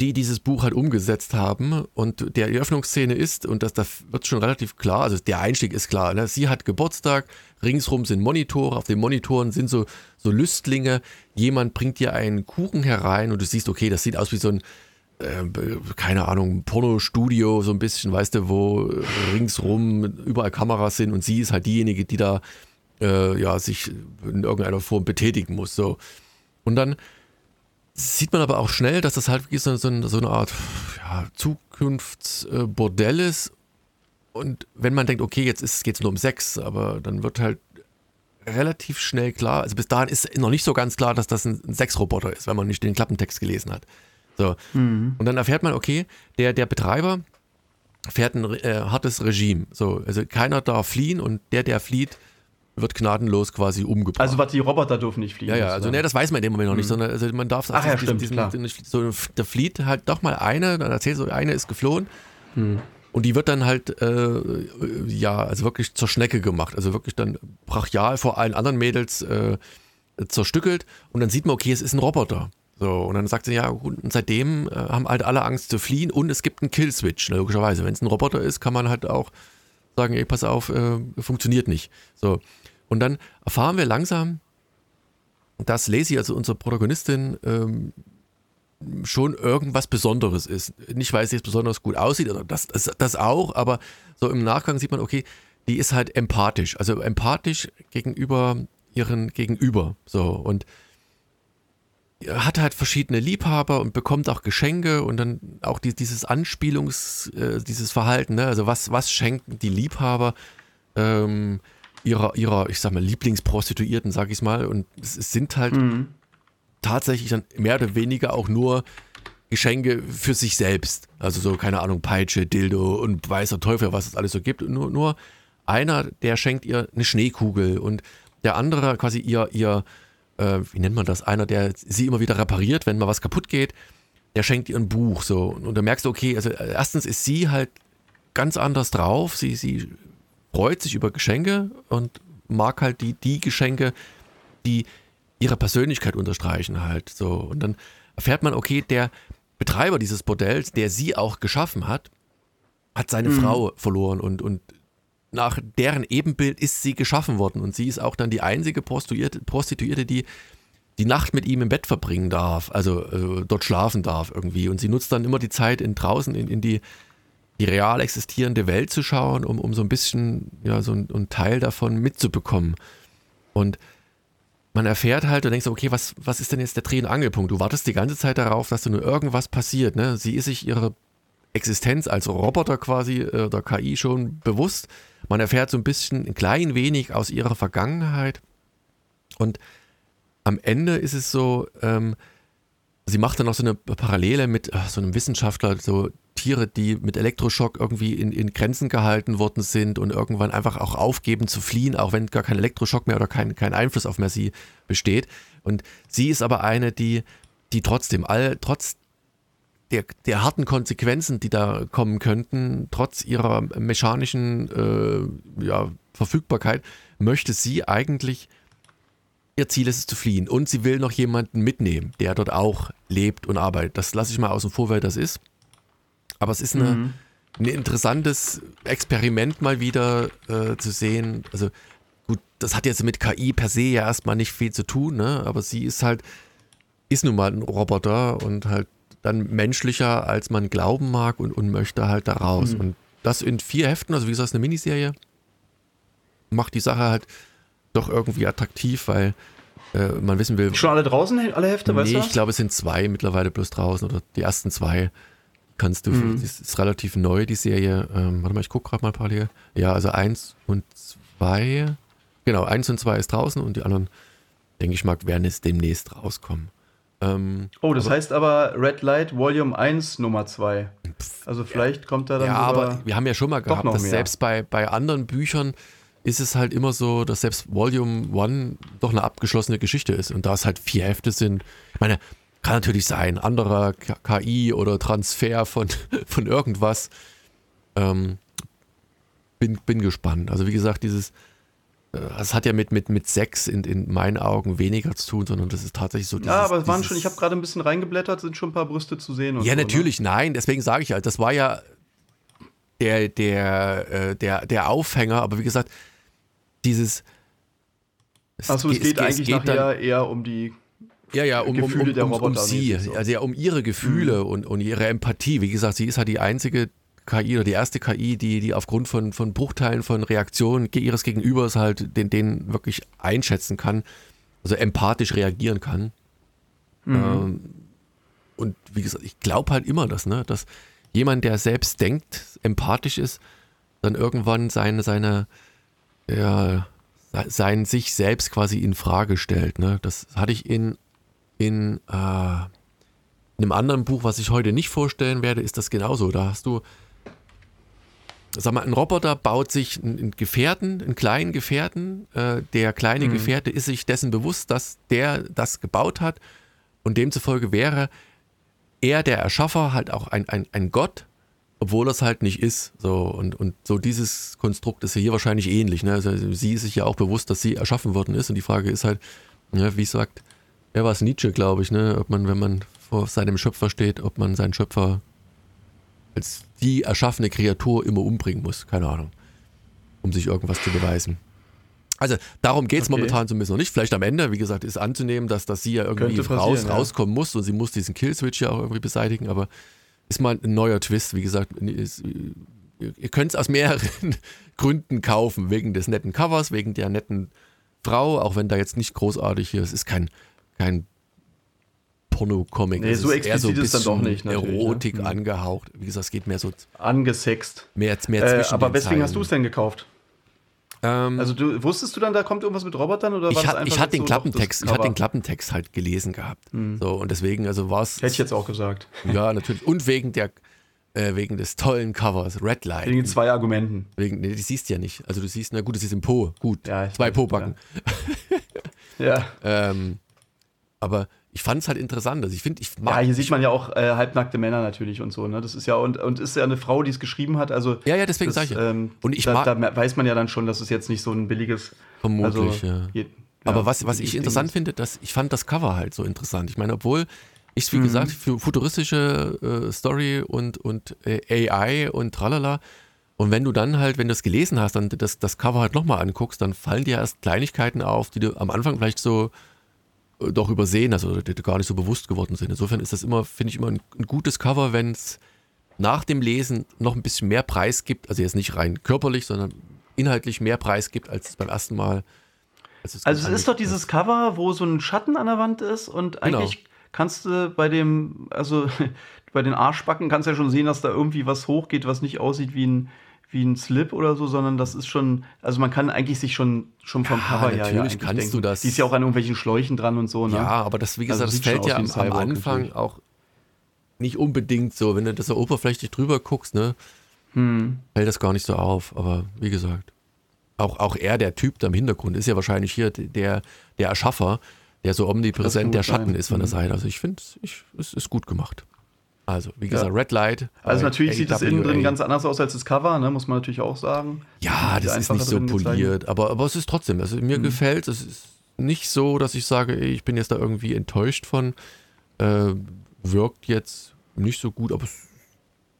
die dieses Buch halt umgesetzt haben und der Eröffnungsszene ist, und das, das wird schon relativ klar, also der Einstieg ist klar, ne? sie hat Geburtstag, ringsrum sind Monitore, auf den Monitoren sind so, so Lüstlinge, jemand bringt dir einen Kuchen herein und du siehst, okay, das sieht aus wie so ein äh, keine Ahnung, Pornostudio, so ein bisschen, weißt du, wo ringsrum überall Kameras sind und sie ist halt diejenige, die da äh, ja, sich in irgendeiner Form betätigen muss. So. Und dann sieht man aber auch schnell, dass das halt so, so, so eine Art ja, Zukunftsbordell ist. Und wenn man denkt, okay, jetzt geht es nur um Sex, aber dann wird halt relativ schnell klar, also bis dahin ist noch nicht so ganz klar, dass das ein, ein Sexroboter ist, wenn man nicht den Klappentext gelesen hat. So. Mhm. Und dann erfährt man, okay, der, der Betreiber fährt ein äh, hartes Regime. So, also keiner darf fliehen und der, der flieht, wird gnadenlos quasi umgebracht. Also was die Roboter dürfen nicht fliehen. Ja, ja, also ne, das weiß man in dem Moment noch nicht, mhm. sondern also man darf Ach, ja, diesen, stimmt, diesen, so, da flieht halt doch mal eine, dann erzählt so, eine ist geflohen mhm. und die wird dann halt äh, ja, also wirklich zur Schnecke gemacht, also wirklich dann brachial vor allen anderen Mädels äh, zerstückelt und dann sieht man, okay, es ist ein Roboter. So, und dann sagt sie, ja, und seitdem äh, haben halt alle Angst zu fliehen und es gibt einen Killswitch, ne, logischerweise. Wenn es ein Roboter ist, kann man halt auch sagen, ey, pass auf, äh, funktioniert nicht. So. Und dann erfahren wir langsam, dass Lacey, also unsere Protagonistin, ähm, schon irgendwas Besonderes ist. Nicht, weil sie jetzt besonders gut aussieht, oder das, das, das auch, aber so im Nachgang sieht man, okay, die ist halt empathisch. Also empathisch gegenüber ihren Gegenüber. So und hat halt verschiedene Liebhaber und bekommt auch Geschenke und dann auch die, dieses Anspielungs, äh, dieses Verhalten, ne? also was, was schenken die Liebhaber ähm, ihrer, ihrer, ich sag mal, Lieblingsprostituierten, sag ich mal. Und es, es sind halt mhm. tatsächlich dann mehr oder weniger auch nur Geschenke für sich selbst. Also so, keine Ahnung, Peitsche, Dildo und weißer Teufel, was es alles so gibt. Und nur, nur einer, der schenkt ihr eine Schneekugel und der andere quasi ihr, ihr, äh, wie nennt man das, einer, der sie immer wieder repariert, wenn mal was kaputt geht, der schenkt ihr ein Buch so. Und da merkst du, okay, also erstens ist sie halt ganz anders drauf. Sie, sie freut sich über Geschenke und mag halt die, die Geschenke, die ihre Persönlichkeit unterstreichen halt so. Und dann erfährt man, okay, der Betreiber dieses Bordells, der sie auch geschaffen hat, hat seine mhm. Frau verloren und, und nach deren Ebenbild ist sie geschaffen worden. Und sie ist auch dann die einzige Prostituierte, Prostituierte die die Nacht mit ihm im Bett verbringen darf, also äh, dort schlafen darf irgendwie. Und sie nutzt dann immer die Zeit in draußen in, in die die real existierende Welt zu schauen, um, um so ein bisschen, ja, so ein, ein Teil davon mitzubekommen. Und man erfährt halt und denkst, okay, was, was ist denn jetzt der Dreh- und Angelpunkt? Du wartest die ganze Zeit darauf, dass da nur irgendwas passiert. Ne? Sie ist sich ihre Existenz als Roboter quasi äh, der KI schon bewusst. Man erfährt so ein bisschen, ein klein wenig aus ihrer Vergangenheit. Und am Ende ist es so, ähm, sie macht dann noch so eine Parallele mit ach, so einem Wissenschaftler, so Tiere, die mit Elektroschock irgendwie in, in Grenzen gehalten worden sind und irgendwann einfach auch aufgeben zu fliehen, auch wenn gar kein Elektroschock mehr oder kein, kein Einfluss auf mehr sie besteht. Und sie ist aber eine, die, die trotzdem, all, trotz der, der harten Konsequenzen, die da kommen könnten, trotz ihrer mechanischen äh, ja, Verfügbarkeit, möchte sie eigentlich ihr Ziel ist es zu fliehen und sie will noch jemanden mitnehmen, der dort auch lebt und arbeitet. Das lasse ich mal außen vor, wer das ist. Aber es ist eine, mhm. ein interessantes Experiment mal wieder äh, zu sehen. Also gut, das hat jetzt mit KI per se ja erstmal nicht viel zu tun, ne? aber sie ist halt, ist nun mal ein Roboter und halt dann menschlicher, als man glauben mag und, und möchte halt da raus. Mhm. Und das in vier Heften, also wie gesagt, eine Miniserie, macht die Sache halt doch irgendwie attraktiv, weil äh, man wissen will. Schon alle draußen, alle Hefte, nee, weißt du? ich glaube, es sind zwei mittlerweile bloß draußen oder die ersten zwei kannst du, mhm. das ist relativ neu, die Serie. Ähm, warte mal, ich gucke gerade mal parallel. Ja, also eins und zwei, genau, eins und zwei ist draußen und die anderen, denke ich mal, werden es demnächst rauskommen. Ähm, oh, das aber, heißt aber Red Light Volume 1 Nummer 2. Also vielleicht ja, kommt da dann. Ja, aber wir haben ja schon mal gehabt, dass mehr. selbst bei, bei anderen Büchern ist es halt immer so, dass selbst Volume 1 doch eine abgeschlossene Geschichte ist und da es halt vier Hefte sind. Ich meine, kann natürlich sein, anderer KI oder Transfer von, von irgendwas. Ähm, bin, bin gespannt. Also wie gesagt, dieses, äh, das hat ja mit, mit, mit Sex in, in meinen Augen weniger zu tun, sondern das ist tatsächlich so. Dieses, ja, aber es waren schon, ich habe gerade ein bisschen reingeblättert, sind schon ein paar Brüste zu sehen. ja, so, ne? natürlich, ne? nein, deswegen sage ich halt, das war ja der, der, äh, der, der Aufhänger, aber wie gesagt, dieses. Achso, es, es geht es, eigentlich es geht nachher eher um die ja, ja, um, um, um, um, sie, also ja, um ihre Gefühle mhm. und, und ihre Empathie. Wie gesagt, sie ist halt die einzige KI oder die erste KI, die, die aufgrund von, von Bruchteilen von Reaktionen ihres Gegenübers halt den, den wirklich einschätzen kann, also empathisch reagieren kann. Mhm. Ähm, und wie gesagt, ich glaube halt immer das, ne, dass jemand, der selbst denkt, empathisch ist, dann irgendwann seine, seine, ja, sein sich selbst quasi in Frage stellt. Ne? Das hatte ich in, in, äh, in einem anderen Buch, was ich heute nicht vorstellen werde, ist das genauso. Da hast du, sag mal, ein Roboter baut sich einen Gefährten, einen kleinen Gefährten. Äh, der kleine mhm. Gefährte ist sich dessen bewusst, dass der das gebaut hat. Und demzufolge wäre er, der Erschaffer, halt auch ein, ein, ein Gott, obwohl das halt nicht ist. So, und, und so dieses Konstrukt ist ja hier wahrscheinlich ähnlich. Ne? Also sie ist sich ja auch bewusst, dass sie erschaffen worden ist. Und die Frage ist halt, ja, wie sagt, wer war es Nietzsche, glaube ich, ne? Ob man, wenn man vor seinem Schöpfer steht, ob man seinen Schöpfer als die erschaffene Kreatur immer umbringen muss. Keine Ahnung. Um sich irgendwas zu beweisen. Also darum geht es okay. momentan zumindest noch nicht. Vielleicht am Ende, wie gesagt, ist anzunehmen, dass, dass sie ja irgendwie raus, ja. rauskommen muss und sie muss diesen Killswitch ja auch irgendwie beseitigen, aber ist mal ein neuer Twist. Wie gesagt, ist, ihr könnt es aus mehreren Gründen kaufen. Wegen des netten Covers, wegen der netten Frau, auch wenn da jetzt nicht großartig hier, es ist kein, kein Porno-Comic. Nee, so explizit so ist dann doch nicht. Ne? Erotik ne? angehaucht. Wie gesagt, es geht mehr so. Angesext. Mehr, mehr äh, zwischen Aber weswegen hast du es denn gekauft? Ähm, also du, wusstest du dann, da kommt irgendwas mit Robotern oder ich, hat, ich hatte den so Klappentext, ich hatte den Klappentext halt gelesen gehabt. Mhm. So und deswegen also war es. Hätte ich jetzt auch gesagt. Ja natürlich und wegen der äh, wegen des tollen Covers Red Light. Wegen zwei Argumenten. Wegen, nee, die siehst du ja nicht. Also du siehst, na gut, es ist im Po, gut, ja, zwei Po-Backen. Ja. ja. ähm, aber ich fand es halt interessant. Also ich finde, ich mag. Ja, hier sieht man ja auch äh, halbnackte Männer natürlich und so. Ne? Das ist ja und, und ist ja eine Frau, die es geschrieben hat. Also ja, ja, deswegen sage ich. Ähm, und ich da, mag, da weiß man ja dann schon, dass es jetzt nicht so ein billiges. Vermutlich. Also, ja. Je, Aber was, was ich interessant finde, dass ich fand das Cover halt so interessant. Ich meine, obwohl ich wie mhm. gesagt für futuristische äh, Story und und äh, AI und tralala. Und wenn du dann halt, wenn du es gelesen hast, dann das, das Cover halt nochmal anguckst, dann fallen dir erst Kleinigkeiten auf, die du am Anfang vielleicht so doch übersehen, also die gar nicht so bewusst geworden sind. Insofern ist das immer, finde ich, immer ein, ein gutes Cover, wenn es nach dem Lesen noch ein bisschen mehr Preis gibt, also jetzt nicht rein körperlich, sondern inhaltlich mehr Preis gibt, als es beim ersten Mal. Es also es ist doch dieses Cover, wo so ein Schatten an der Wand ist und genau. eigentlich genau. kannst du bei dem, also bei den Arschbacken kannst du ja schon sehen, dass da irgendwie was hochgeht, was nicht aussieht wie ein wie ein Slip oder so, sondern das ist schon, also man kann eigentlich sich schon, schon vom ja, Cover her natürlich ja kannst denken. du das. Die ist ja auch an irgendwelchen Schläuchen dran und so. Ne? Ja, aber das, wie gesagt, also das fällt ja am, am Anfang natürlich. auch nicht unbedingt so, wenn du das so oberflächlich drüber guckst, ne, hm. fällt das gar nicht so auf. Aber wie gesagt, auch, auch er, der Typ da im Hintergrund, ist ja wahrscheinlich hier der, der Erschaffer, der so omnipräsent der Schatten sein. ist von der mhm. Seite. Also ich finde, es ist gut gemacht. Also, wie gesagt, ja. Red Light. Also, natürlich sieht das innen drin ganz anders aus als das Cover, ne? muss man natürlich auch sagen. Ja, das ist nicht so poliert, aber, aber es ist trotzdem, also mir mhm. gefällt es. ist nicht so, dass ich sage, ey, ich bin jetzt da irgendwie enttäuscht von. Äh, wirkt jetzt nicht so gut, aber es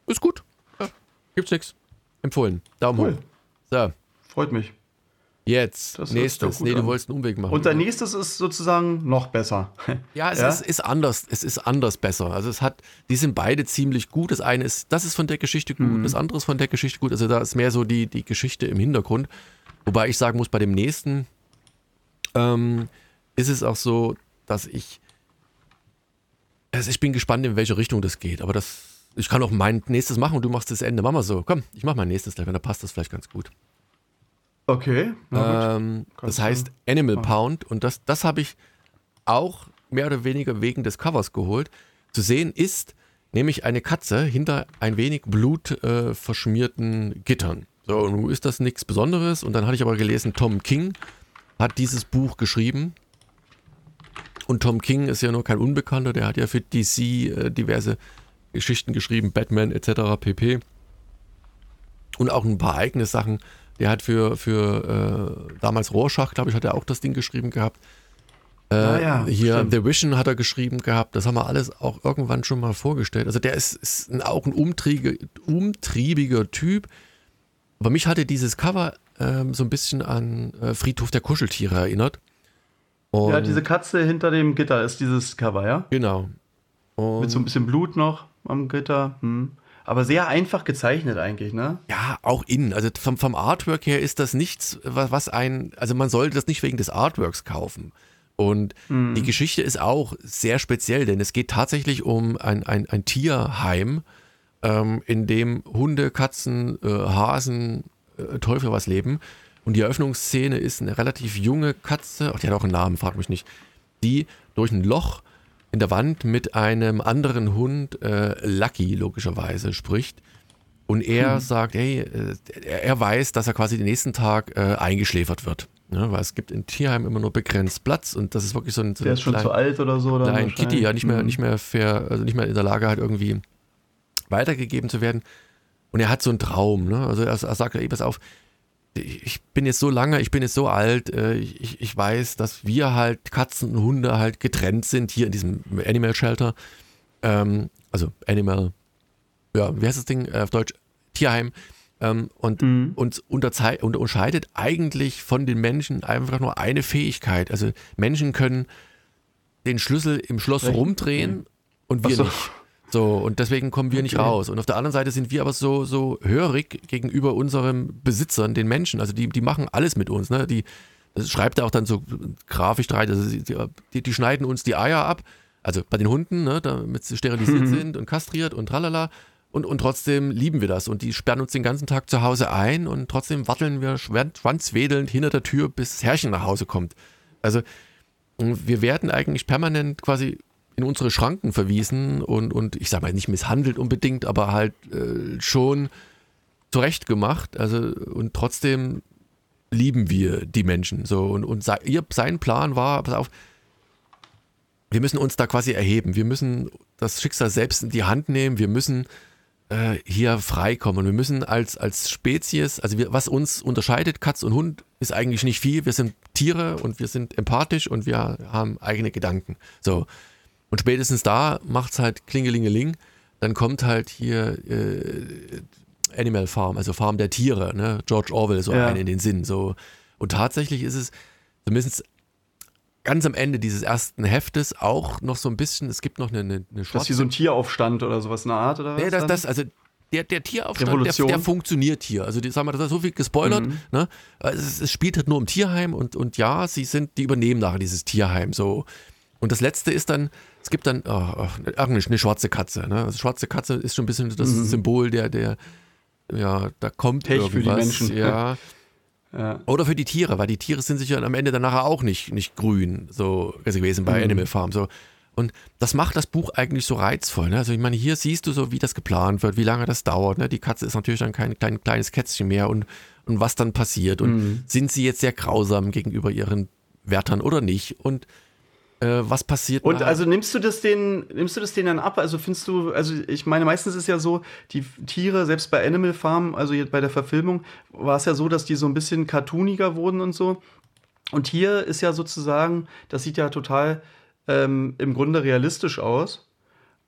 ist gut. Ja, gibt's nichts. Empfohlen. Daumen cool. hoch. So. Freut mich. Jetzt, das nächstes. Nee, du wolltest einen Umweg machen. Und dein nächstes ist sozusagen noch besser. Ja, es ja? Ist, ist, anders. Es ist anders besser. Also es hat, die sind beide ziemlich gut. Das eine ist, das ist von der Geschichte gut, mhm. das andere ist von der Geschichte gut. Also da ist mehr so die, die Geschichte im Hintergrund. Wobei ich sagen muss, bei dem nächsten ähm, ist es auch so, dass ich, also ich bin gespannt, in welche Richtung das geht. Aber das, ich kann auch mein nächstes machen und du machst das Ende. Mach mal so. Komm, ich mach mein nächstes gleich, dann passt das vielleicht ganz gut. Okay. Ähm, das heißt Animal machen. Pound und das, das habe ich auch mehr oder weniger wegen des Covers geholt. Zu sehen ist nämlich eine Katze hinter ein wenig blutverschmierten äh, Gittern. So, nun ist das nichts Besonderes. Und dann hatte ich aber gelesen, Tom King hat dieses Buch geschrieben. Und Tom King ist ja nur kein Unbekannter, der hat ja für DC äh, diverse Geschichten geschrieben, Batman etc. pp. Und auch ein paar eigene Sachen der hat für, für äh, damals Rorschach, glaube ich, hat er auch das Ding geschrieben gehabt. Äh, ah ja, hier stimmt. The Vision hat er geschrieben gehabt. Das haben wir alles auch irgendwann schon mal vorgestellt. Also der ist, ist ein, auch ein umtriebige, umtriebiger Typ. Aber mich hatte dieses Cover ähm, so ein bisschen an äh, Friedhof der Kuscheltiere erinnert. Und ja, diese Katze hinter dem Gitter ist dieses Cover, ja? Genau. Und Mit so ein bisschen Blut noch am Gitter. Hm. Aber sehr einfach gezeichnet eigentlich, ne? Ja, auch innen. Also vom, vom Artwork her ist das nichts, was, was ein, also man sollte das nicht wegen des Artworks kaufen. Und mhm. die Geschichte ist auch sehr speziell, denn es geht tatsächlich um ein, ein, ein Tierheim, ähm, in dem Hunde, Katzen, äh, Hasen, äh, Teufel was leben. Und die Eröffnungsszene ist eine relativ junge Katze, ach, die hat auch einen Namen, frag mich nicht, die durch ein Loch in der Wand mit einem anderen Hund, äh, Lucky logischerweise, spricht. Und er hm. sagt, hey, äh, er weiß, dass er quasi den nächsten Tag äh, eingeschläfert wird. Ja, weil es gibt in Tierheim immer nur begrenzt Platz und das ist wirklich so ein. So Der ist schon klein, zu alt oder so. Oder klein Kitty, ja, nicht mehr, nicht mehr fair, also nicht mehr in der Lage halt irgendwie weitergegeben zu werden. Und er hat so einen Traum, ne? Also er, er sagt, ey, pass auf, ich bin jetzt so lange, ich bin jetzt so alt, äh, ich, ich weiß, dass wir halt Katzen und Hunde halt getrennt sind hier in diesem Animal Shelter. Ähm, also Animal, ja, wie heißt das Ding äh, auf Deutsch? Tierheim. Ähm, und mhm. uns unterscheidet eigentlich von den Menschen einfach nur eine Fähigkeit. Also Menschen können den Schlüssel im Schloss Echt? rumdrehen und wir so. nicht. So, und deswegen kommen wir nicht okay. raus. Und auf der anderen Seite sind wir aber so, so hörig gegenüber unseren Besitzern, den Menschen. Also die, die machen alles mit uns. Ne? Die, das schreibt er auch dann so grafisch rein. Also die, die, schneiden uns die Eier ab. Also bei den Hunden, ne, damit sie sterilisiert mhm. sind und kastriert und tralala. Und, und trotzdem lieben wir das. Und die sperren uns den ganzen Tag zu Hause ein und trotzdem watteln wir schwanzwedelnd hinter der Tür, bis das Herrchen nach Hause kommt. Also wir werden eigentlich permanent quasi in unsere Schranken verwiesen und, und ich sage mal nicht misshandelt unbedingt, aber halt äh, schon zurechtgemacht. Also und trotzdem lieben wir die Menschen. So und, und ihr, sein Plan war, pass auf, wir müssen uns da quasi erheben. Wir müssen das Schicksal selbst in die Hand nehmen. Wir müssen äh, hier freikommen. Wir müssen als, als Spezies, also wir, was uns unterscheidet, Katz und Hund, ist eigentlich nicht viel. Wir sind Tiere und wir sind empathisch und wir haben eigene Gedanken. So. Und spätestens da macht es halt Klingelingeling. Dann kommt halt hier äh, Animal Farm, also Farm der Tiere, ne? George Orwell so ja. ein in den Sinn. So. Und tatsächlich ist es zumindest ganz am Ende dieses ersten Heftes auch noch so ein bisschen, es gibt noch eine, eine, eine schwarze... Das ist wie so ein Tieraufstand oder sowas in der Art, oder was? Nee, das, das, also der, der Tieraufstand, der, der, funktioniert hier. Also die, sagen wir, das ist so viel gespoilert. Mhm. Ne? Also es, es, spielt halt nur im Tierheim und, und ja, sie sind, die übernehmen nachher dieses Tierheim so. Und das letzte ist dann, es gibt dann oh, eine, eine schwarze Katze. Ne? Also schwarze Katze ist schon ein bisschen das mhm. Symbol der, der, ja, da kommt Pech irgendwas. für die Menschen. Ja. ja. Oder für die Tiere, weil die Tiere sind sicher am Ende dann nachher auch nicht, nicht grün, so gewesen bei mhm. Animal Farm. So. Und das macht das Buch eigentlich so reizvoll. Ne? Also ich meine, hier siehst du so, wie das geplant wird, wie lange das dauert. Ne? Die Katze ist natürlich dann kein klein, kleines Kätzchen mehr und, und was dann passiert. Und mhm. sind sie jetzt sehr grausam gegenüber ihren Wärtern oder nicht? Und äh, was passiert. Und also nimmst du das den, nimmst du das denen dann ab? Also findest du, also ich meine, meistens ist ja so, die Tiere, selbst bei Animal Farm, also jetzt bei der Verfilmung, war es ja so, dass die so ein bisschen cartooniger wurden und so. Und hier ist ja sozusagen, das sieht ja total ähm, im Grunde realistisch aus.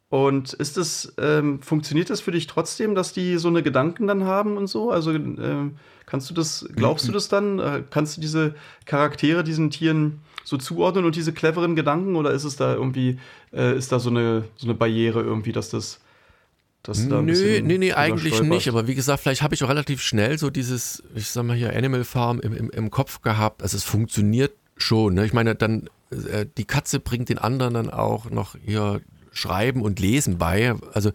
Und ist das, ähm, funktioniert das für dich trotzdem, dass die so eine Gedanken dann haben und so? Also ähm, kannst du das, glaubst du das dann? Äh, kannst du diese Charaktere diesen Tieren so zuordnen und diese cleveren Gedanken oder ist es da irgendwie, äh, ist da so eine, so eine Barriere irgendwie, dass das das da nö, nee, nee, eigentlich nicht. Aber wie gesagt, vielleicht habe ich auch relativ schnell so dieses, ich sag mal hier, Animal Farm im, im, im Kopf gehabt. Also es funktioniert schon. Ne? Ich meine, dann äh, die Katze bringt den anderen dann auch noch hier Schreiben und Lesen bei. Also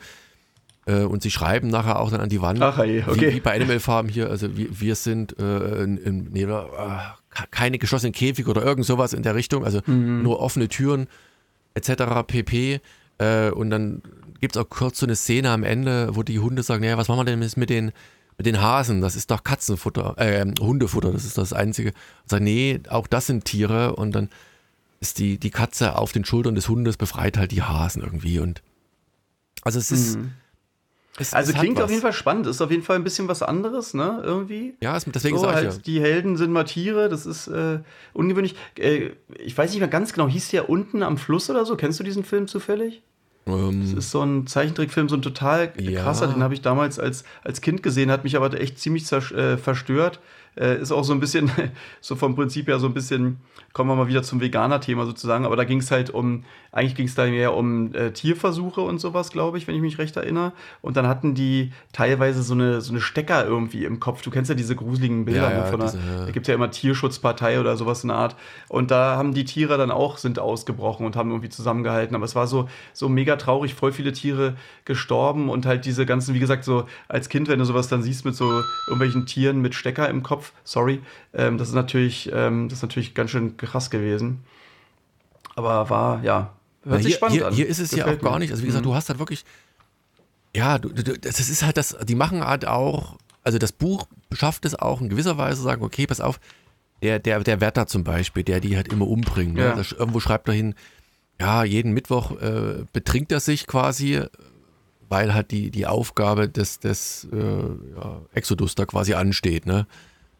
äh, und sie schreiben nachher auch dann an die Wand. Ach, okay. wie, wie bei Animal Farm hier. Also wir, wir sind äh, in, in, nee, äh, keine geschlossenen Käfig oder irgend sowas in der Richtung, also mhm. nur offene Türen etc. pp. Äh, und dann gibt es auch kurz so eine Szene am Ende, wo die Hunde sagen, naja, was machen wir denn mit den, mit den Hasen? Das ist doch Katzenfutter, äh, Hundefutter, das ist das Einzige. Und sagen, nee, auch das sind Tiere und dann ist die, die Katze auf den Schultern des Hundes befreit halt die Hasen irgendwie und also es ist, mhm. Es, also es klingt auf jeden Fall spannend, ist auf jeden Fall ein bisschen was anderes, ne, irgendwie. Ja, deswegen so, sage ich halt, ja. Die Helden sind mal Tiere, das ist äh, ungewöhnlich. Äh, ich weiß nicht mehr ganz genau, hieß der unten am Fluss oder so? Kennst du diesen Film zufällig? Ähm, das ist so ein Zeichentrickfilm, so ein total ja. krasser, den habe ich damals als, als Kind gesehen, hat mich aber echt ziemlich äh, verstört. Äh, ist auch so ein bisschen, so vom Prinzip her so ein bisschen, kommen wir mal wieder zum Veganer-Thema sozusagen, aber da ging es halt um, eigentlich ging es da mehr um äh, Tierversuche und sowas, glaube ich, wenn ich mich recht erinnere. Und dann hatten die teilweise so eine, so eine Stecker irgendwie im Kopf. Du kennst ja diese gruseligen Bilder ja, ja, von diese, einer, da gibt ja immer Tierschutzpartei oder sowas in der Art. Und da haben die Tiere dann auch, sind ausgebrochen und haben irgendwie zusammengehalten. Aber es war so, so mega traurig, voll viele Tiere gestorben und halt diese ganzen, wie gesagt, so als Kind, wenn du sowas dann siehst mit so irgendwelchen Tieren mit Stecker im Kopf, sorry, ähm, das ist natürlich, ähm, das ist natürlich ganz schön krass gewesen. Aber war, ja, hört sich hier, spannend hier, an. Hier ist es Gefällt ja auch mir. gar nicht. Also wie gesagt, mhm. du hast halt wirklich, ja, du, du, das ist halt das, die machen halt auch, also das Buch schafft es auch in gewisser Weise zu sagen, okay, pass auf, der, der, der Wetter zum Beispiel, der die halt immer umbringt. Ne? Ja. irgendwo schreibt er hin, ja, jeden Mittwoch äh, betrinkt er sich quasi, weil halt die, die Aufgabe des, des äh, ja, Exodus da quasi ansteht, ne?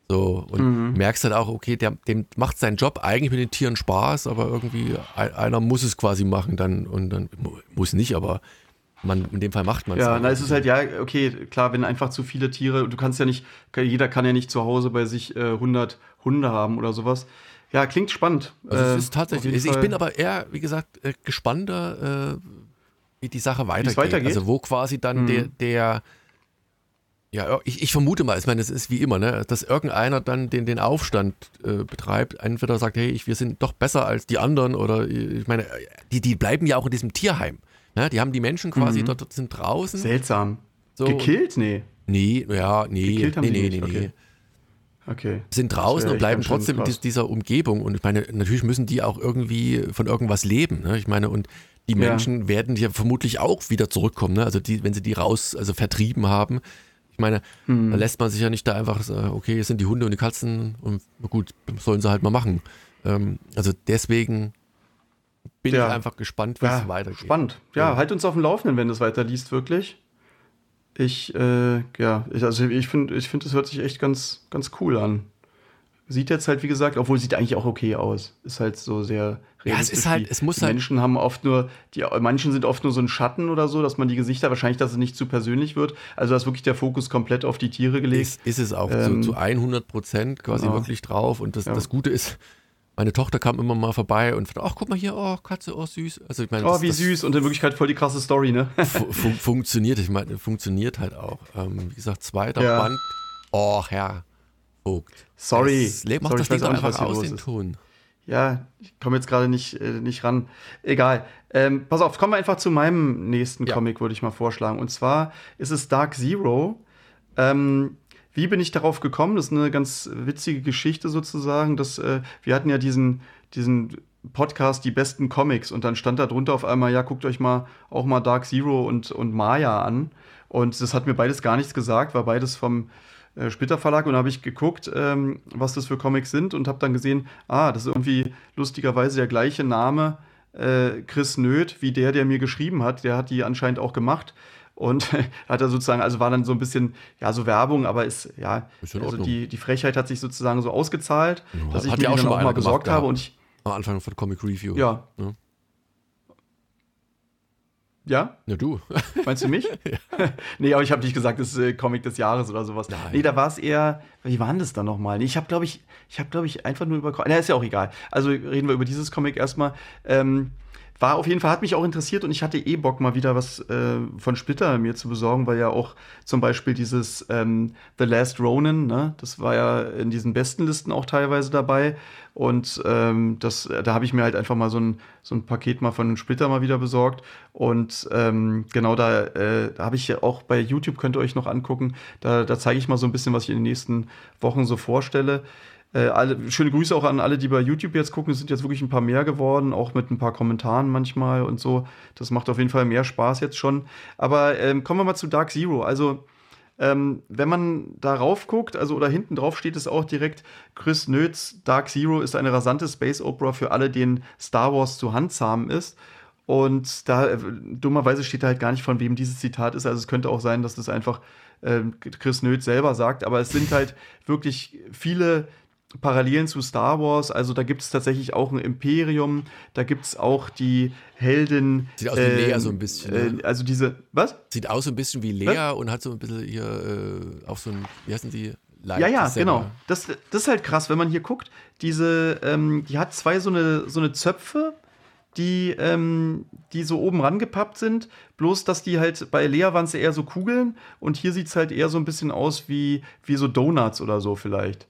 So, und mhm. merkst halt auch, okay, der, dem macht sein Job eigentlich mit den Tieren Spaß, aber irgendwie einer muss es quasi machen dann und dann muss nicht, aber man, in dem Fall macht man es. Ja, na, es ist halt, ja, okay, klar, wenn einfach zu viele Tiere, du kannst ja nicht, jeder kann ja nicht zu Hause bei sich äh, 100 Hunde haben oder sowas. Ja, klingt spannend. Also es ist äh, tatsächlich, also ich bin aber eher, wie gesagt, äh, gespannter, äh, wie die Sache weitergeht. weitergeht. Also wo quasi dann mhm. der, der ja, ich, ich, vermute mal, ich meine, es ist wie immer, ne, dass irgendeiner dann den, den Aufstand äh, betreibt. Entweder sagt, hey, ich, wir sind doch besser als die anderen oder ich meine, die, die bleiben ja auch in diesem Tierheim. Ne? Die haben die Menschen quasi mhm. dort, sind draußen. Seltsam. So, Gekillt? Nee. Nee, ja, nee. Gekillt haben nee, nee, nee, nee. Okay. Okay. Sind draußen und bleiben trotzdem in dieser Umgebung. Und ich meine, natürlich müssen die auch irgendwie von irgendwas leben. Ne? Ich meine, und die Menschen ja. werden ja vermutlich auch wieder zurückkommen. Ne? Also die, wenn sie die raus, also vertrieben haben, ich meine, hm. da lässt man sich ja nicht da einfach, sagen, okay, es sind die Hunde und die Katzen und gut, sollen sie halt mal machen. Ähm, also deswegen bin ja. ich einfach gespannt, wie ja, es weitergeht. Spannend. Ja, ja, halt uns auf dem Laufenden, wenn du es weiterliest, wirklich. Ich, äh, ja, ich, also ich finde, ich finde, es hört sich echt ganz, ganz cool an. Sieht jetzt halt, wie gesagt, obwohl sieht eigentlich auch okay aus. Ist halt so sehr ja, es ist halt, es muss halt. Menschen haben oft nur, die manchen sind oft nur so ein Schatten oder so, dass man die Gesichter, wahrscheinlich, dass es nicht zu persönlich wird. Also da ist wirklich der Fokus komplett auf die Tiere gelegt. Ist, ist es auch ähm, zu, zu 100 Prozent quasi genau. wirklich drauf. Und das, ja. das Gute ist, meine Tochter kam immer mal vorbei und ach, guck mal hier, oh, Katze, oh, süß. Also ich meine, oh, das, wie das süß und in Wirklichkeit voll die krasse Story, ne? fun funktioniert, ich meine, funktioniert halt auch. Ähm, wie gesagt, zweiter ja. Band. Oh, Herr Vogt. Sorry. Das, mach Sorry, das Ding doch einfach aus den Ton. Ja, ich komme jetzt gerade nicht, äh, nicht ran. Egal. Ähm, pass auf, kommen wir einfach zu meinem nächsten ja. Comic, würde ich mal vorschlagen. Und zwar ist es Dark Zero. Ähm, wie bin ich darauf gekommen? Das ist eine ganz witzige Geschichte sozusagen. Dass, äh, wir hatten ja diesen, diesen Podcast Die besten Comics und dann stand da drunter auf einmal, ja, guckt euch mal auch mal Dark Zero und, und Maya an. Und das hat mir beides gar nichts gesagt, war beides vom äh, Splitter Verlag und da habe ich geguckt, ähm, was das für Comics sind und habe dann gesehen, ah, das ist irgendwie lustigerweise der gleiche Name äh, Chris Nöth wie der, der mir geschrieben hat. Der hat die anscheinend auch gemacht und hat er sozusagen, also war dann so ein bisschen, ja, so Werbung, aber ist, ja, ist also die, die Frechheit hat sich sozusagen so ausgezahlt, ja, dass ich mir die auch schon mal, mal besorgt habe und ich. Am Anfang von Comic Review. Ja. ja. Ja? Ja, du. Meinst du mich? ja. nee, aber ich habe nicht gesagt, das ist äh, Comic des Jahres oder sowas. Nein. Nee, da war es eher, wie war denn das dann nochmal? Nee, ich habe, glaube ich, ich habe, glaube ich, einfach nur über, na, ist ja auch egal. Also reden wir über dieses Comic erstmal. Ähm, war auf jeden Fall, hat mich auch interessiert und ich hatte eh Bock, mal wieder was äh, von Splitter mir zu besorgen, weil ja auch zum Beispiel dieses ähm, The Last Ronin, ne, das war ja in diesen besten Listen auch teilweise dabei. Und ähm, das, da habe ich mir halt einfach mal so ein, so ein Paket mal von Splitter mal wieder besorgt. Und ähm, genau da, äh, da habe ich ja auch bei YouTube, könnt ihr euch noch angucken, da, da zeige ich mal so ein bisschen, was ich in den nächsten Wochen so vorstelle. Äh, alle, schöne Grüße auch an alle, die bei YouTube jetzt gucken. Es sind jetzt wirklich ein paar mehr geworden, auch mit ein paar Kommentaren manchmal und so. Das macht auf jeden Fall mehr Spaß jetzt schon. Aber ähm, kommen wir mal zu Dark Zero. Also, ähm, wenn man darauf guckt, also oder hinten drauf steht es auch direkt, Chris Nöths Dark Zero ist eine rasante Space Opera für alle, denen Star Wars zu handzahm ist. Und da äh, dummerweise steht da halt gar nicht, von wem dieses Zitat ist. Also es könnte auch sein, dass das einfach äh, Chris Nöth selber sagt, aber es sind halt wirklich viele Parallelen zu Star Wars. Also da gibt es tatsächlich auch ein Imperium, da gibt es auch die Heldin. Sieht aus wie äh, Lea so ein bisschen. Äh, ne? also diese, was? Sieht aus so ein bisschen wie Lea was? und hat so ein bisschen hier äh, auch so ein, wie heißen die? Light ja, ja, genau. Das, das ist halt krass, wenn man hier guckt. Diese, ähm, die hat zwei so eine, so eine Zöpfe, die, ähm, die so oben rangepappt sind. Bloß, dass die halt bei Lea waren es eher so Kugeln und hier sieht es halt eher so ein bisschen aus wie, wie so Donuts oder so vielleicht.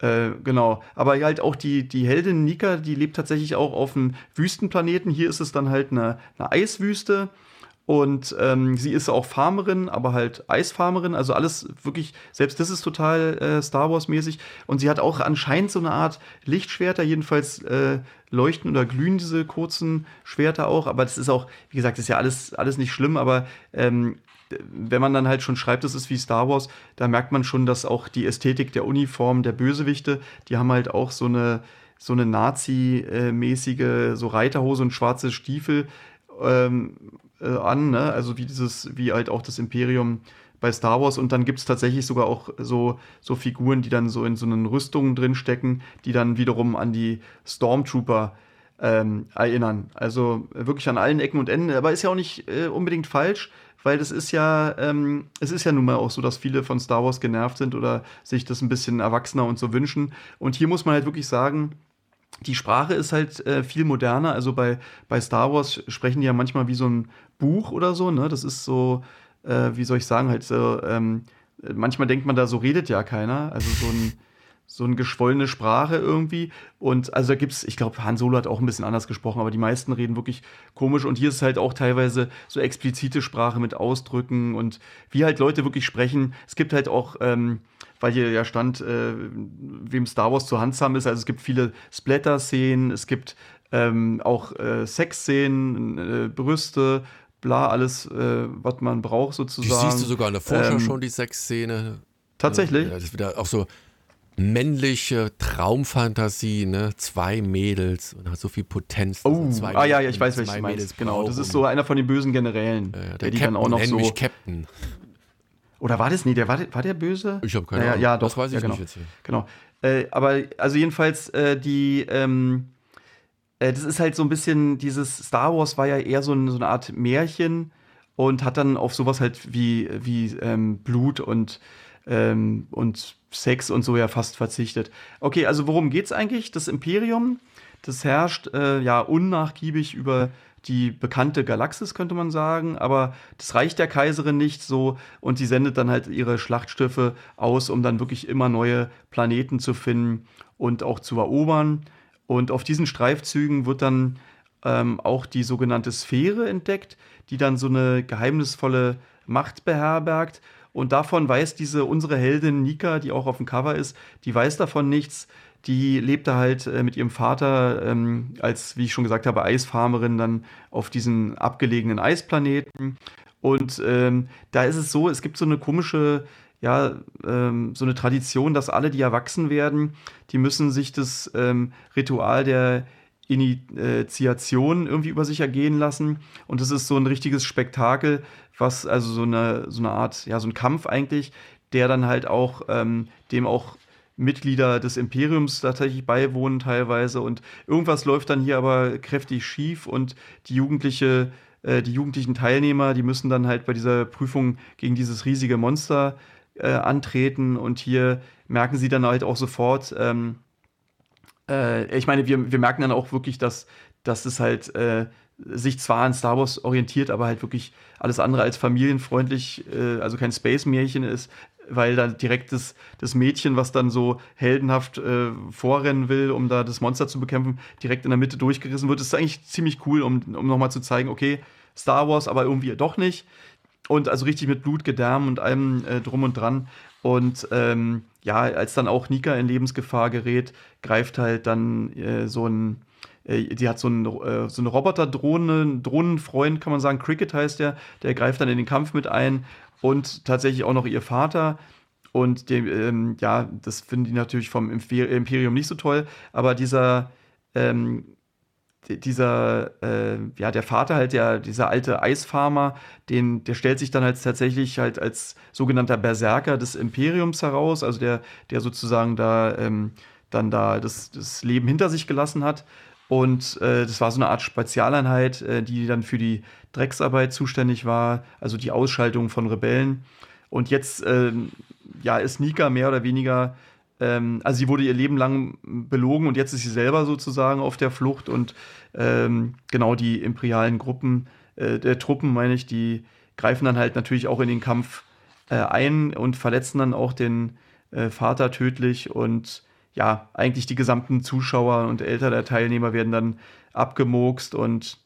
Äh, genau. Aber halt auch die, die Heldin Nika, die lebt tatsächlich auch auf einem Wüstenplaneten. Hier ist es dann halt eine, eine Eiswüste. Und ähm, sie ist auch Farmerin, aber halt Eisfarmerin. Also alles wirklich, selbst das ist total äh, Star Wars-mäßig. Und sie hat auch anscheinend so eine Art Lichtschwerter, jedenfalls äh, leuchten oder glühen diese kurzen Schwerter auch. Aber das ist auch, wie gesagt, das ist ja alles, alles nicht schlimm, aber ähm, wenn man dann halt schon schreibt, es ist wie Star Wars, da merkt man schon, dass auch die Ästhetik der Uniform der Bösewichte, die haben halt auch so eine, so eine Nazi-mäßige, so Reiterhose und schwarze Stiefel ähm, äh, an, ne? Also wie dieses, wie halt auch das Imperium bei Star Wars und dann gibt es tatsächlich sogar auch so, so Figuren, die dann so in so einen Rüstungen drin stecken, die dann wiederum an die Stormtrooper ähm, erinnern. Also wirklich an allen Ecken und Enden, aber ist ja auch nicht äh, unbedingt falsch, weil das ist ja, ähm, es ist ja nun mal auch so, dass viele von Star Wars genervt sind oder sich das ein bisschen erwachsener und so wünschen. Und hier muss man halt wirklich sagen, die Sprache ist halt äh, viel moderner. Also bei, bei Star Wars sprechen die ja manchmal wie so ein Buch oder so, ne? Das ist so, äh, wie soll ich sagen, halt so, ähm, manchmal denkt man da, so redet ja keiner. Also so ein so eine geschwollene Sprache irgendwie. Und also da gibt es, ich glaube, Han Solo hat auch ein bisschen anders gesprochen, aber die meisten reden wirklich komisch. Und hier ist es halt auch teilweise so explizite Sprache mit Ausdrücken und wie halt Leute wirklich sprechen. Es gibt halt auch, ähm, weil hier ja stand, äh, wem Star Wars zu handsam ist, also es gibt viele Splatter-Szenen, es gibt ähm, auch äh, Sex-Szenen, äh, Brüste, bla, alles, äh, was man braucht sozusagen. Die siehst du sogar in der Vorschau ähm, schon, die Sexszene. Tatsächlich? Ja, das ist wieder auch so männliche Traumfantasie, ne? Zwei Mädels und hat so viel Potenz. Oh, zwei ah ja, ja, ich weiß, welches du meinst. Genau, das ist so einer von den bösen Generälen, ja, der, der die Captain dann auch noch so. Mich Captain. Oder war das? Nee, der war, war der böse? Ich habe keine naja, Ahnung. Ja, doch. Das weiß ich ja, genau. nicht jetzt hier. Genau. Äh, aber also jedenfalls äh, die ähm, äh, das ist halt so ein bisschen dieses Star Wars war ja eher so, ein, so eine Art Märchen und hat dann auf sowas halt wie wie ähm, Blut und ähm, und Sex und so ja fast verzichtet. Okay, also worum geht's eigentlich? Das Imperium, das herrscht äh, ja unnachgiebig über die bekannte Galaxis, könnte man sagen, aber das reicht der Kaiserin nicht so und sie sendet dann halt ihre Schlachtschiffe aus, um dann wirklich immer neue Planeten zu finden und auch zu erobern. Und auf diesen Streifzügen wird dann ähm, auch die sogenannte Sphäre entdeckt, die dann so eine geheimnisvolle Macht beherbergt und davon weiß diese, unsere Heldin Nika, die auch auf dem Cover ist, die weiß davon nichts. Die lebte halt äh, mit ihrem Vater ähm, als, wie ich schon gesagt habe, Eisfarmerin dann auf diesen abgelegenen Eisplaneten. Und ähm, da ist es so, es gibt so eine komische, ja, ähm, so eine Tradition, dass alle, die erwachsen werden, die müssen sich das ähm, Ritual der Initiation irgendwie über sich ergehen lassen. Und das ist so ein richtiges Spektakel, was also so eine, so eine Art, ja, so ein Kampf eigentlich, der dann halt auch, ähm, dem auch Mitglieder des Imperiums tatsächlich beiwohnen teilweise. Und irgendwas läuft dann hier aber kräftig schief und die Jugendliche, äh, die jugendlichen Teilnehmer, die müssen dann halt bei dieser Prüfung gegen dieses riesige Monster äh, antreten. Und hier merken sie dann halt auch sofort, ähm, äh, ich meine, wir, wir merken dann auch wirklich, dass, dass es halt äh, sich zwar an Star Wars orientiert, aber halt wirklich alles andere als familienfreundlich, äh, also kein Space-Märchen ist, weil da direkt das, das Mädchen, was dann so heldenhaft äh, vorrennen will, um da das Monster zu bekämpfen, direkt in der Mitte durchgerissen wird. Das ist eigentlich ziemlich cool, um, um nochmal zu zeigen, okay, Star Wars, aber irgendwie doch nicht. Und also richtig mit Blut, Gedärm und allem äh, drum und dran. Und ähm, ja, als dann auch Nika in Lebensgefahr gerät, greift halt dann äh, so ein, die hat so, ein, äh, so eine Roboter-Drohne, Drohnenfreund, kann man sagen, Cricket heißt der, der greift dann in den Kampf mit ein. Und tatsächlich auch noch ihr Vater. Und dem, ähm, ja, das finden die natürlich vom Imperium nicht so toll, aber dieser ähm, dieser, äh, ja, der Vater halt, der, dieser alte Eisfarmer, den, der stellt sich dann halt tatsächlich halt als sogenannter Berserker des Imperiums heraus, also der, der sozusagen da ähm, dann da das, das Leben hinter sich gelassen hat. Und äh, das war so eine Art Spezialeinheit, äh, die dann für die Drecksarbeit zuständig war, also die Ausschaltung von Rebellen. Und jetzt äh, ja, ist Nika mehr oder weniger, ähm, also sie wurde ihr Leben lang belogen und jetzt ist sie selber sozusagen auf der Flucht und ähm, genau die imperialen Gruppen, äh, der Truppen, meine ich, die greifen dann halt natürlich auch in den Kampf äh, ein und verletzen dann auch den äh, Vater tödlich und ja, eigentlich die gesamten Zuschauer und Eltern der Teilnehmer werden dann abgemokst und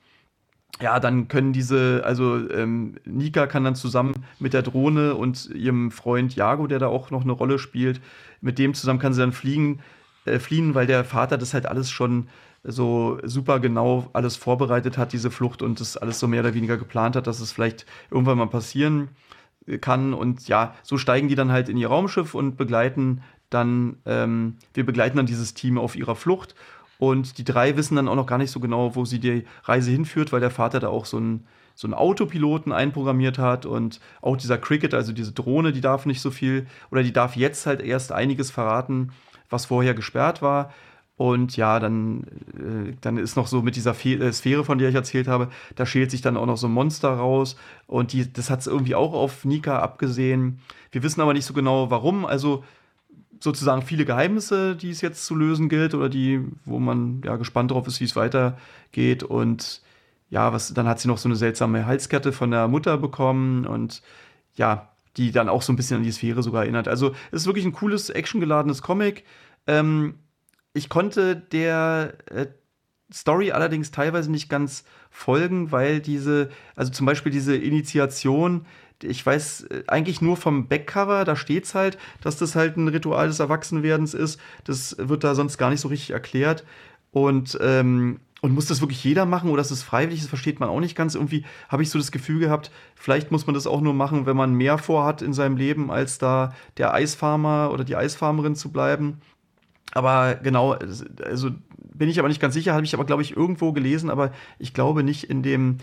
ja, dann können diese, also ähm, Nika kann dann zusammen mit der Drohne und ihrem Freund Jago, der da auch noch eine Rolle spielt, mit dem zusammen kann sie dann fliegen, äh, fliehen, weil der Vater das halt alles schon so super genau alles vorbereitet hat, diese Flucht und das alles so mehr oder weniger geplant hat, dass es vielleicht irgendwann mal passieren kann. Und ja, so steigen die dann halt in ihr Raumschiff und begleiten dann, ähm, wir begleiten dann dieses Team auf ihrer Flucht. Und die drei wissen dann auch noch gar nicht so genau, wo sie die Reise hinführt, weil der Vater da auch so einen, so einen Autopiloten einprogrammiert hat und auch dieser Cricket, also diese Drohne, die darf nicht so viel oder die darf jetzt halt erst einiges verraten, was vorher gesperrt war. Und ja, dann, äh, dann ist noch so mit dieser Fe äh, Sphäre, von der ich erzählt habe, da schält sich dann auch noch so ein Monster raus. Und die, das hat es irgendwie auch auf Nika abgesehen. Wir wissen aber nicht so genau, warum. Also sozusagen viele Geheimnisse, die es jetzt zu lösen gilt oder die, wo man ja gespannt darauf ist, wie es weitergeht. Und ja, was, dann hat sie noch so eine seltsame Halskette von der Mutter bekommen und ja, die dann auch so ein bisschen an die Sphäre sogar erinnert. Also es ist wirklich ein cooles, actiongeladenes Comic. Ähm, ich konnte der äh, Story allerdings teilweise nicht ganz folgen, weil diese, also zum Beispiel diese Initiation, ich weiß äh, eigentlich nur vom Backcover, da steht es halt, dass das halt ein Ritual des Erwachsenwerdens ist. Das wird da sonst gar nicht so richtig erklärt. Und, ähm, und muss das wirklich jeder machen oder ist es freiwillig? Das versteht man auch nicht ganz. Irgendwie habe ich so das Gefühl gehabt, vielleicht muss man das auch nur machen, wenn man mehr vorhat in seinem Leben, als da der Eisfarmer oder die Eisfarmerin zu bleiben. Aber genau, also bin ich aber nicht ganz sicher, habe ich aber, glaube ich, irgendwo gelesen, aber ich glaube nicht in dem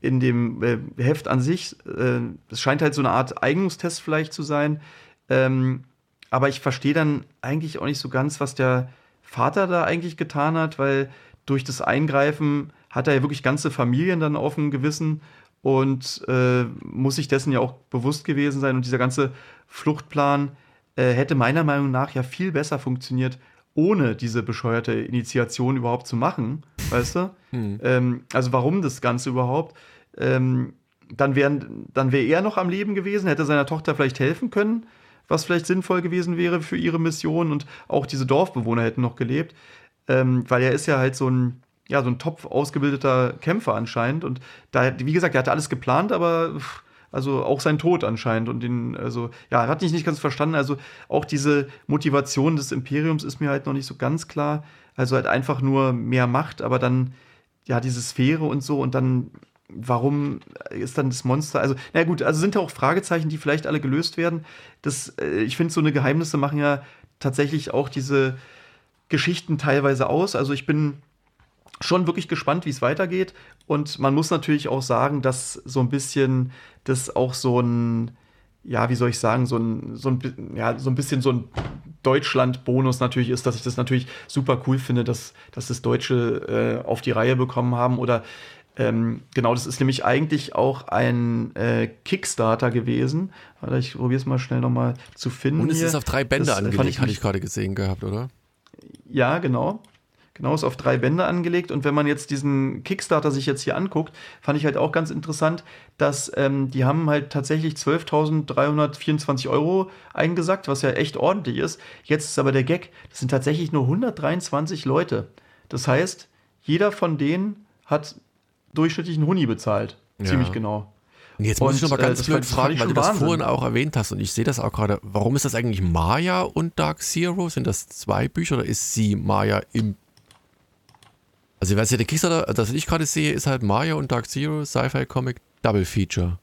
in dem äh, Heft an sich. Äh, es scheint halt so eine Art Eignungstest vielleicht zu sein. Ähm, aber ich verstehe dann eigentlich auch nicht so ganz, was der Vater da eigentlich getan hat, weil durch das Eingreifen hat er ja wirklich ganze Familien dann auf dem Gewissen und äh, muss sich dessen ja auch bewusst gewesen sein. Und dieser ganze Fluchtplan äh, hätte meiner Meinung nach ja viel besser funktioniert, ohne diese bescheuerte Initiation überhaupt zu machen, weißt du? Hm. Ähm, also warum das Ganze überhaupt? Ähm, dann wäre dann wär er noch am Leben gewesen, hätte seiner Tochter vielleicht helfen können, was vielleicht sinnvoll gewesen wäre für ihre Mission und auch diese Dorfbewohner hätten noch gelebt, ähm, weil er ist ja halt so ein ja so ein top ausgebildeter Kämpfer anscheinend und da wie gesagt, er hatte alles geplant, aber pff, also auch sein Tod anscheinend und den, also ja, hat ich nicht ganz verstanden. Also auch diese Motivation des Imperiums ist mir halt noch nicht so ganz klar. Also halt einfach nur mehr Macht, aber dann ja diese Sphäre und so und dann warum ist dann das Monster? Also, na gut, also sind ja auch Fragezeichen, die vielleicht alle gelöst werden. Das, äh, ich finde, so eine Geheimnisse machen ja tatsächlich auch diese Geschichten teilweise aus. Also ich bin schon wirklich gespannt, wie es weitergeht. Und man muss natürlich auch sagen, dass so ein bisschen das auch so ein, ja, wie soll ich sagen, so ein, so ein, ja, so ein bisschen so ein Deutschland-Bonus natürlich ist, dass ich das natürlich super cool finde, dass, dass das Deutsche äh, auf die Reihe bekommen haben. Oder ähm, genau, das ist nämlich eigentlich auch ein äh, Kickstarter gewesen. Warte, ich probiere es mal schnell nochmal zu finden. Und es hier. ist auf drei Bände das, angelegt, hatte ich gerade gesehen gehabt, oder? Ja, genau. Genau, ist auf drei Bände angelegt. Und wenn man jetzt diesen Kickstarter sich jetzt hier anguckt, fand ich halt auch ganz interessant, dass ähm, die haben halt tatsächlich 12.324 Euro eingesackt, was ja echt ordentlich ist. Jetzt ist aber der Gag, das sind tatsächlich nur 123 Leute. Das heißt, jeder von denen hat durchschnittlich einen Huni bezahlt. Ja. Ziemlich genau. Und jetzt muss und, ich noch mal ganz äh, blöd fragen, weil du das Wahnsinn. vorhin auch erwähnt hast und ich sehe das auch gerade. Warum ist das eigentlich Maya und Dark Zero? Sind das zwei Bücher oder ist sie Maya im also, was ja der Kickstarter, das ich gerade sehe, ist halt Mario und Dark Zero Sci-Fi Comic Double Feature.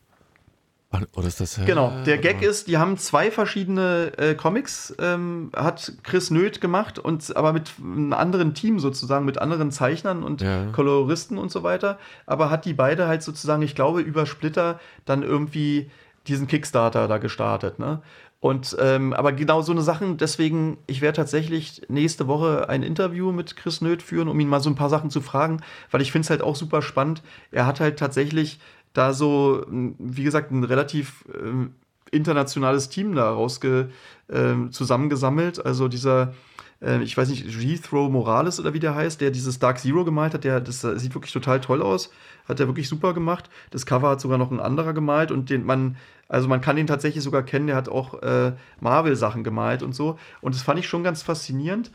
Oder ist das. Genau, der Gag oder? ist, die haben zwei verschiedene äh, Comics, ähm, hat Chris Nöth gemacht, und, aber mit einem anderen Team sozusagen, mit anderen Zeichnern und ja. Koloristen und so weiter. Aber hat die beide halt sozusagen, ich glaube, über Splitter dann irgendwie diesen Kickstarter da gestartet, ne? Und ähm, aber genau so eine Sachen, deswegen, ich werde tatsächlich nächste Woche ein Interview mit Chris Nöth führen, um ihn mal so ein paar Sachen zu fragen, weil ich finde es halt auch super spannend. Er hat halt tatsächlich da so, wie gesagt, ein relativ äh, internationales Team da rausge äh, zusammengesammelt. Also dieser äh, ich weiß nicht, Jethro Morales oder wie der heißt, der dieses Dark Zero gemalt hat, der, das sieht wirklich total toll aus. Hat er wirklich super gemacht. Das Cover hat sogar noch ein anderer gemalt und den man, also man kann ihn tatsächlich sogar kennen, der hat auch äh, Marvel-Sachen gemalt und so. Und das fand ich schon ganz faszinierend.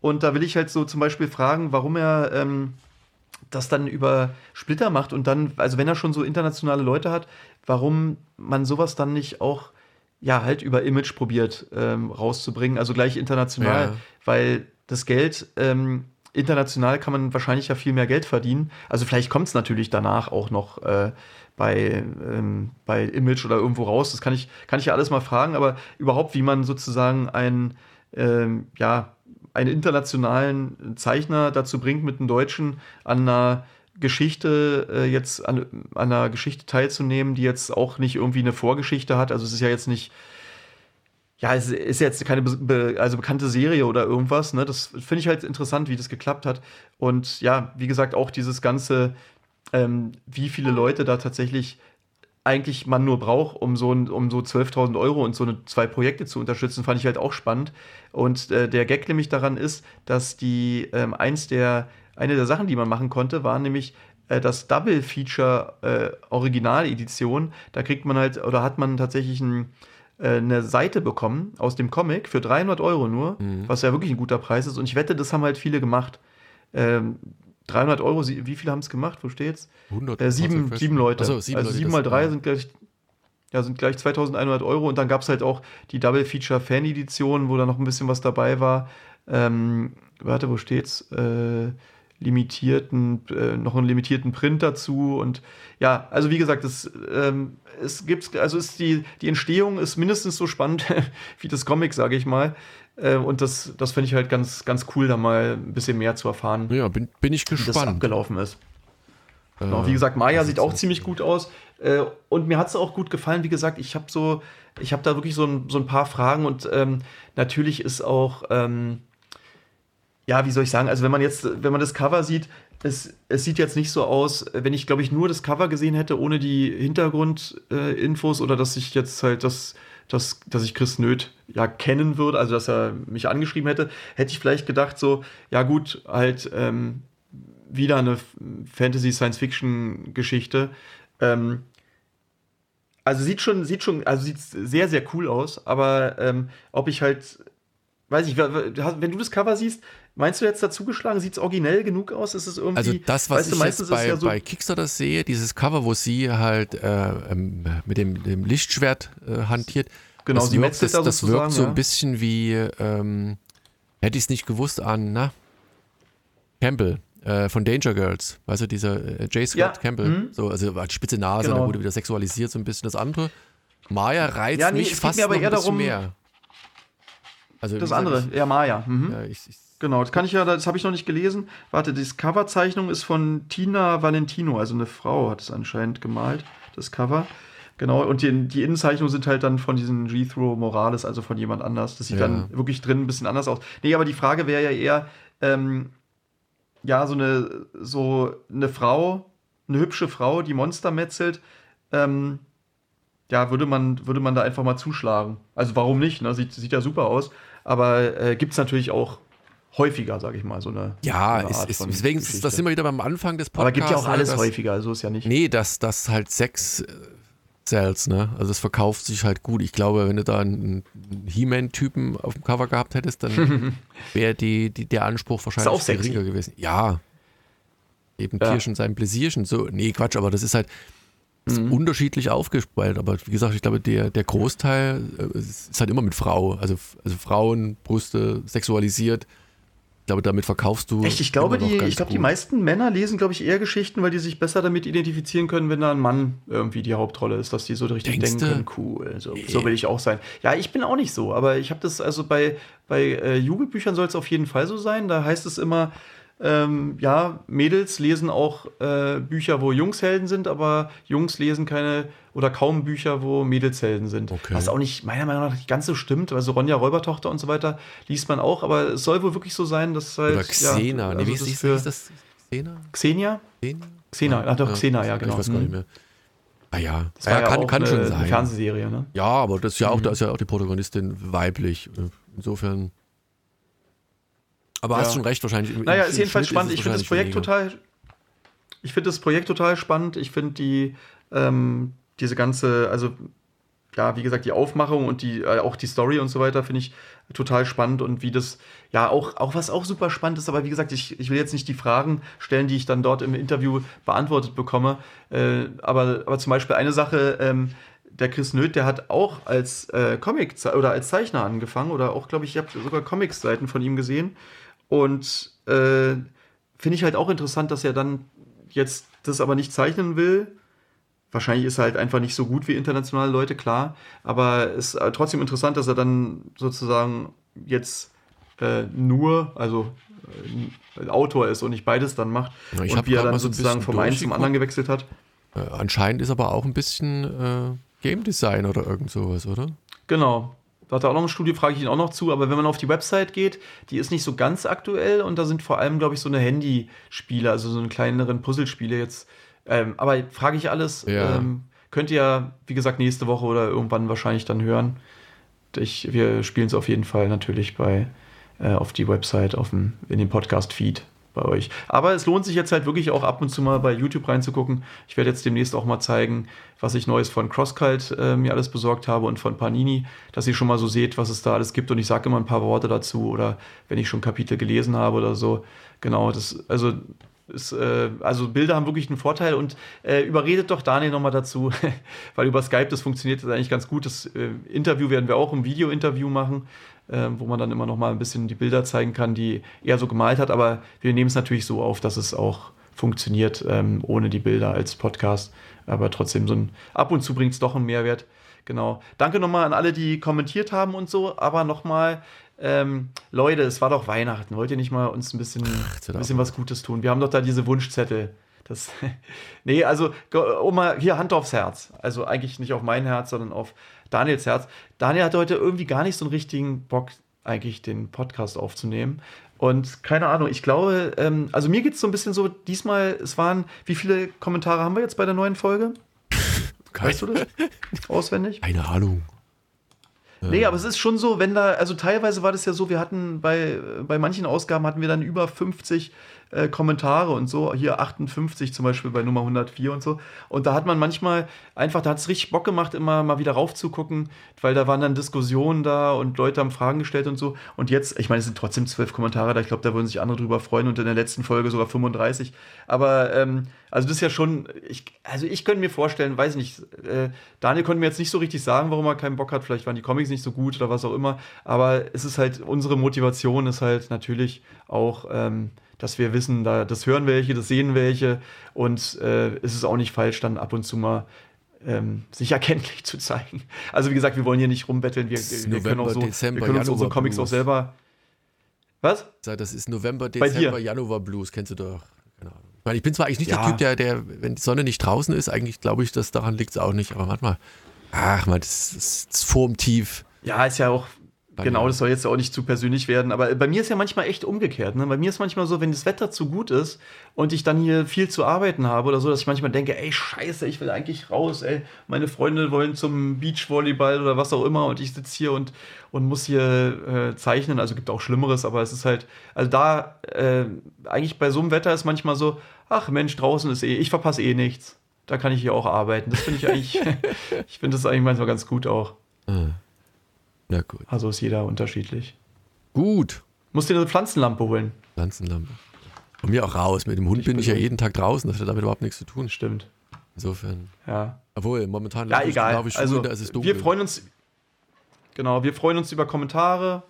Und da will ich halt so zum Beispiel fragen, warum er ähm, das dann über Splitter macht und dann, also wenn er schon so internationale Leute hat, warum man sowas dann nicht auch ja, halt über Image probiert ähm, rauszubringen, also gleich international, ja. weil das Geld, ähm, international kann man wahrscheinlich ja viel mehr Geld verdienen. Also vielleicht kommt es natürlich danach auch noch äh, bei, ähm, bei Image oder irgendwo raus. Das kann ich, kann ich ja alles mal fragen, aber überhaupt, wie man sozusagen ein, ähm, ja, einen internationalen Zeichner dazu bringt, mit einem Deutschen an einer Geschichte äh, jetzt an, an einer Geschichte teilzunehmen, die jetzt auch nicht irgendwie eine Vorgeschichte hat. Also es ist ja jetzt nicht, ja, es ist jetzt keine be also bekannte Serie oder irgendwas. Ne? Das finde ich halt interessant, wie das geklappt hat. Und ja, wie gesagt, auch dieses ganze, ähm, wie viele Leute da tatsächlich eigentlich man nur braucht, um so, um so 12.000 Euro und so eine, zwei Projekte zu unterstützen, fand ich halt auch spannend. Und äh, der Gag nämlich daran ist, dass die ähm, eins der eine der Sachen, die man machen konnte, war nämlich äh, das Double Feature äh, Originaledition. Da kriegt man halt, oder hat man tatsächlich ein, äh, eine Seite bekommen aus dem Comic für 300 Euro nur, mhm. was ja wirklich ein guter Preis ist. Und ich wette, das haben halt viele gemacht. Ähm, 300 Euro, wie viele haben es gemacht? Wo steht's? 100, äh, sieben, sieben Leute. So, sieben also Leute, sieben mal drei sind gleich, ja, sind gleich 2100 Euro. Und dann gab es halt auch die Double Feature Fan Edition, wo da noch ein bisschen was dabei war. Ähm, warte, wo steht's? Äh, limitierten, äh, noch einen limitierten Print dazu. Und ja, also wie gesagt, es, ähm, es gibt, also ist die, die Entstehung ist mindestens so spannend wie das Comic, sage ich mal. Äh, und das, das finde ich halt ganz, ganz cool, da mal ein bisschen mehr zu erfahren. Ja, bin, bin ich gespannt. Wie das abgelaufen ist. Äh, genau, wie gesagt, Maya sieht auch ziemlich gut aus. Äh, und mir hat es auch gut gefallen. Wie gesagt, ich habe so, ich habe da wirklich so ein, so ein paar Fragen und ähm, natürlich ist auch. Ähm, ja, wie soll ich sagen, also wenn man jetzt, wenn man das Cover sieht, es, es sieht jetzt nicht so aus, wenn ich, glaube ich, nur das Cover gesehen hätte, ohne die Hintergrundinfos äh, oder dass ich jetzt halt das, das, dass ich Chris Nöth ja kennen würde, also dass er mich angeschrieben hätte, hätte ich vielleicht gedacht, so, ja gut, halt ähm, wieder eine Fantasy-Science-Fiction-Geschichte. Ähm, also sieht schon, sieht schon, also sieht sehr, sehr cool aus, aber ähm, ob ich halt, weiß ich, wenn du das Cover siehst, Meinst du jetzt dazugeschlagen? Sieht es originell genug aus? Ist es irgendwie. Also das, was ich du, jetzt bei, ja so bei Kickstarter sehe, dieses Cover, wo sie halt äh, ähm, mit dem, dem Lichtschwert äh, hantiert. Genau, das sie wirkt, das, da das wirkt so ja. ein bisschen wie, ähm, hätte ich es nicht gewusst, an, na, Campbell äh, von Danger Girls. Weißt du, dieser äh, J. Scott ja. Campbell. Mhm. So, also hat spitze Nase, genau. dann wurde wieder sexualisiert so ein bisschen. Das andere, Maya reizt ja, nee, mich fast mir aber eher darum, mehr. Also, das andere, ja, Maya. Mhm. Ja, ich, ich Genau, das kann ich ja, das habe ich noch nicht gelesen. Warte, die Coverzeichnung ist von Tina Valentino, also eine Frau hat es anscheinend gemalt, das Cover. Genau, und die, die Innenzeichnungen sind halt dann von diesem Jethro Morales, also von jemand anders. Das sieht ja. dann wirklich drin ein bisschen anders aus. Nee, aber die Frage wäre ja eher, ähm, ja, so eine, so eine Frau, eine hübsche Frau, die Monster metzelt, ähm, ja, würde man, würde man da einfach mal zuschlagen. Also warum nicht? Ne? Sieht, sieht ja super aus. Aber äh, gibt es natürlich auch häufiger, sage ich mal, so eine. Ja, so eine ist, ist, deswegen ist das immer wieder beim Anfang des Podcasts. Aber gibt ja auch alles dass, häufiger, so ist ja nicht. Nee, dass das halt Sex äh, Sales, ne? Also es verkauft sich halt gut. Ich glaube, wenn du da einen He-Man-Typen auf dem Cover gehabt hättest, dann wäre die, die, der Anspruch wahrscheinlich geringer gewesen. Ja. Eben ja. Kirschen sein Pläsierchen. So, nee, Quatsch, aber das ist halt ist mhm. unterschiedlich aufgespalten. Aber wie gesagt, ich glaube, der, der Großteil äh, ist halt immer mit Frau. Also, also Frauen, Brüste, sexualisiert. Ich glaube, damit verkaufst du. Echt, ich glaube, die, ich glaube, die meisten Männer lesen, glaube ich, eher Geschichten, weil die sich besser damit identifizieren können, wenn da ein Mann irgendwie die Hauptrolle ist, dass die so richtig Denkste? denken können, cool, so, nee. so will ich auch sein. Ja, ich bin auch nicht so, aber ich habe das, also bei, bei äh, Jugendbüchern soll es auf jeden Fall so sein. Da heißt es immer, ähm, ja, Mädels lesen auch äh, Bücher, wo Jungs Helden sind, aber Jungs lesen keine oder kaum Bücher, wo Mädels Helden sind. Okay. Was auch nicht, meiner Meinung nach, nicht ganz so stimmt. Also Ronja Räubertochter und so weiter liest man auch, aber es soll wohl wirklich so sein, dass halt. Oder Xena. Ja, nee, also wie das ist, ist das? Xena? Xenia? Xena? Xena, ach doch, Xena, ja, genau. Ich weiß gar nicht Mhm. mehr. Ah ja, Das war ja, ja, kann, kann eine, schon eine sein. Fernsehserie, ne? Ja, aber das ist ja auch, Mhm. da ist ja auch die Protagonistin weiblich. Insofern. Aber Ja. hast schon recht, wahrscheinlich. Im, Naja, im ist jedenfalls Schnitt spannend. es Ich finde das Projekt weniger. total. Ich finde das Projekt total spannend. Ich finde die ähm, diese ganze, also ja, wie gesagt, die Aufmachung und die äh, auch die Story und so weiter finde ich total spannend und wie das ja auch auch was auch super spannend ist. Aber wie gesagt, ich, ich will jetzt nicht die Fragen stellen, die ich dann dort im Interview beantwortet bekomme. Äh, aber aber zum Beispiel eine Sache. Ähm, der Chris Nöth, der hat auch als äh, Comic oder als Zeichner angefangen oder auch, glaube ich, ich habe sogar Comics-Seiten von ihm gesehen. Und äh, finde ich halt auch interessant, dass er dann jetzt das aber nicht zeichnen will. Wahrscheinlich ist er halt einfach nicht so gut wie internationale Leute, klar. Aber es ist trotzdem interessant, dass er dann sozusagen jetzt äh, nur, also äh, Autor ist und nicht beides dann macht. Ja, ich und wie er dann so sozusagen vom einen zum anderen gewechselt hat. Äh, anscheinend ist aber auch ein bisschen äh, Game Design oder irgend sowas, oder? Genau. Da hat er auch noch ein Studio, frage ich ihn auch noch zu. Aber wenn man auf die Website geht, die ist nicht so ganz aktuell und da sind vor allem, glaube ich, so eine Handyspiele, also so eine kleineren Puzzlespiele jetzt. Ähm, aber frage ich alles. Ja. Ähm, könnt ihr, wie gesagt, nächste Woche oder irgendwann wahrscheinlich dann hören. Ich, wir spielen es auf jeden Fall natürlich bei äh, auf die Website, auf dem, in den Podcast-Feed bei euch. Aber es lohnt sich jetzt halt wirklich auch ab und zu mal bei YouTube reinzugucken. Ich werde jetzt demnächst auch mal zeigen, was ich Neues von CrossCult äh, mir alles besorgt habe und von Panini, dass ihr schon mal so seht, was es da alles gibt. Und ich sage immer ein paar Worte dazu oder wenn ich schon Kapitel gelesen habe oder so. Genau, das, also ist, äh, also Bilder haben wirklich einen Vorteil und äh, überredet doch Daniel nochmal dazu, weil über Skype das funktioniert das eigentlich ganz gut. Das äh, Interview werden wir auch im Video-Interview machen, äh, wo man dann immer nochmal ein bisschen die Bilder zeigen kann, die er so gemalt hat. Aber wir nehmen es natürlich so auf, dass es auch funktioniert ähm, ohne die Bilder als Podcast. Aber trotzdem so ein ab und zu bringt es doch einen Mehrwert. Genau. Danke nochmal an alle, die kommentiert haben und so. Aber nochmal, ähm, Leute, es war doch Weihnachten. Wollt ihr nicht mal uns ein bisschen, hör ein bisschen was Gutes tun? Wir haben doch da diese Wunschzettel. Das, nee, also, um mal hier Hand aufs Herz. Also eigentlich nicht auf mein Herz, sondern auf Daniels Herz. Daniel hatte heute irgendwie gar nicht so einen richtigen Bock, eigentlich den Podcast aufzunehmen. Und keine Ahnung, ich glaube, ähm, also mir geht es so ein bisschen so, diesmal, es waren, wie viele Kommentare haben wir jetzt bei der neuen Folge? Weißt du das auswendig? Keine Ahnung. Nee, aber es ist schon so, wenn da, also teilweise war das ja so, wir hatten bei, bei manchen Ausgaben hatten wir dann über 50 äh, Kommentare und so, hier 58 zum Beispiel bei Nummer 104 und so. Und da hat man manchmal einfach, da hat es richtig Bock gemacht, immer mal wieder raufzugucken, weil da waren dann Diskussionen da und Leute haben Fragen gestellt und so. Und jetzt, ich meine, es sind trotzdem zwölf Kommentare da, ich glaube, da würden sich andere drüber freuen und in der letzten Folge sogar 35. Aber, ähm, also das ist ja schon, ich, also ich könnte mir vorstellen, weiß nicht, äh, Daniel konnte mir jetzt nicht so richtig sagen, warum er keinen Bock hat. Vielleicht waren die Comics nicht so gut oder was auch immer. Aber es ist halt, unsere Motivation ist halt natürlich auch, ähm, dass wir wissen, da, das hören welche, das sehen welche. Und äh, es ist auch nicht falsch, dann ab und zu mal ähm, sich erkenntlich zu zeigen. Also wie gesagt, wir wollen hier nicht rumbetteln. Wir, ist wir können auch so, November, Dezember, wir können uns unsere Comics auch selber. Was? Das ist November? Dezember, Januar Blues, kennst du doch. Ich, meine, ich bin zwar eigentlich nicht Ja. der Typ, der, der, wenn die Sonne nicht draußen ist, eigentlich glaube ich, dass daran liegt es auch nicht. Aber manchmal, ach man, das ist das Formtief. Ja, ist ja auch. Bei genau, mir. das soll jetzt auch nicht zu persönlich werden, aber bei mir ist ja manchmal echt umgekehrt. Ne? Bei mir ist manchmal so, wenn das Wetter zu gut ist und ich dann hier viel zu arbeiten habe oder so, dass ich manchmal denke, ey, scheiße, ich will eigentlich raus, ey, meine Freunde wollen zum Beachvolleyball oder was auch immer und ich sitze hier und, und muss hier äh, zeichnen. Also gibt auch Schlimmeres, aber es ist halt, also da, äh, eigentlich bei so einem Wetter ist manchmal so, ach Mensch, draußen ist eh, ich verpasse eh nichts. Da kann ich hier auch arbeiten. Das finde ich eigentlich, ich finde das eigentlich manchmal ganz gut auch. Ah. Na gut. Also ist jeder unterschiedlich. Gut. Musst dir eine Pflanzenlampe holen. Pflanzenlampe. Von mir auch raus. Mit dem Hund Ich bin ich ja jeden Tag draußen. Das hat damit überhaupt nichts zu tun. Stimmt. Insofern. Ja. Obwohl, momentan Ja, egal. laufe ich Also, da ist es dunkel. wir freuen uns. Genau, wir freuen uns über Kommentare.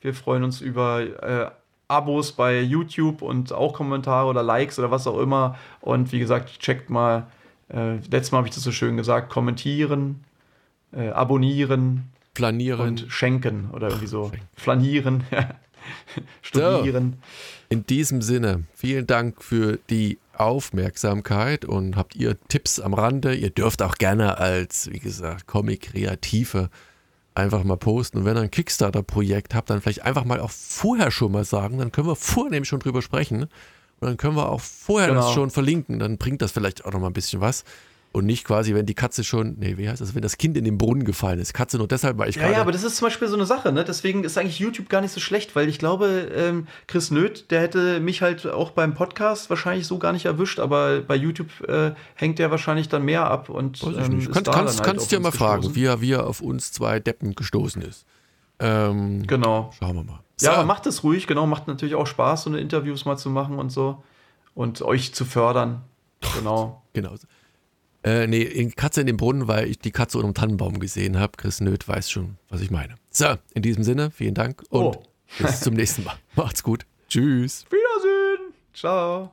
Wir freuen uns über äh, Abos bei YouTube und auch Kommentare oder Likes oder was auch immer. Und wie gesagt, checkt mal. Äh, letztes Mal habe ich das so schön gesagt: kommentieren, äh, abonnieren Planieren. und schenken oder irgendwie so. Schenken. Flanieren. studieren. So, in diesem Sinne, vielen Dank für die Aufmerksamkeit und habt ihr Tipps am Rande. Ihr dürft auch gerne als, wie gesagt, Comic-Kreative einfach mal posten. Und wenn ihr ein Kickstarter-Projekt habt, dann vielleicht einfach mal auch vorher schon mal sagen. Dann können wir vornehm schon drüber sprechen. Und dann können wir auch vorher genau. das schon verlinken. Dann bringt das vielleicht auch noch mal ein bisschen was. Und nicht quasi, wenn die Katze schon, nee, wie heißt das, wenn das Kind in den Brunnen gefallen ist. Katze nur deshalb, weil ich Ja, ja, aber das ist zum Beispiel so eine Sache, ne? Deswegen ist eigentlich YouTube gar nicht so schlecht, weil ich glaube, ähm, Chris Nöth, der hätte mich halt auch beim Podcast wahrscheinlich so gar nicht erwischt, aber bei YouTube äh, hängt der wahrscheinlich dann mehr ab und ähm, Kann, kannst, halt kannst dir mal fragen, wie er, wie er auf uns zwei Deppen gestoßen ist. Ähm, genau. Schauen wir mal. So. Ja, macht es ruhig, genau, macht natürlich auch Spaß, so eine Interviews mal zu machen und so und euch zu fördern. Genau. genau. Äh, nee, Katze in den Brunnen, weil ich die Katze unter dem Tannenbaum gesehen habe. Chris Nöth weiß schon, was ich meine. So, in diesem Sinne, vielen Dank und oh. bis zum nächsten Mal. Macht's gut. Tschüss. Wiedersehen. Ciao.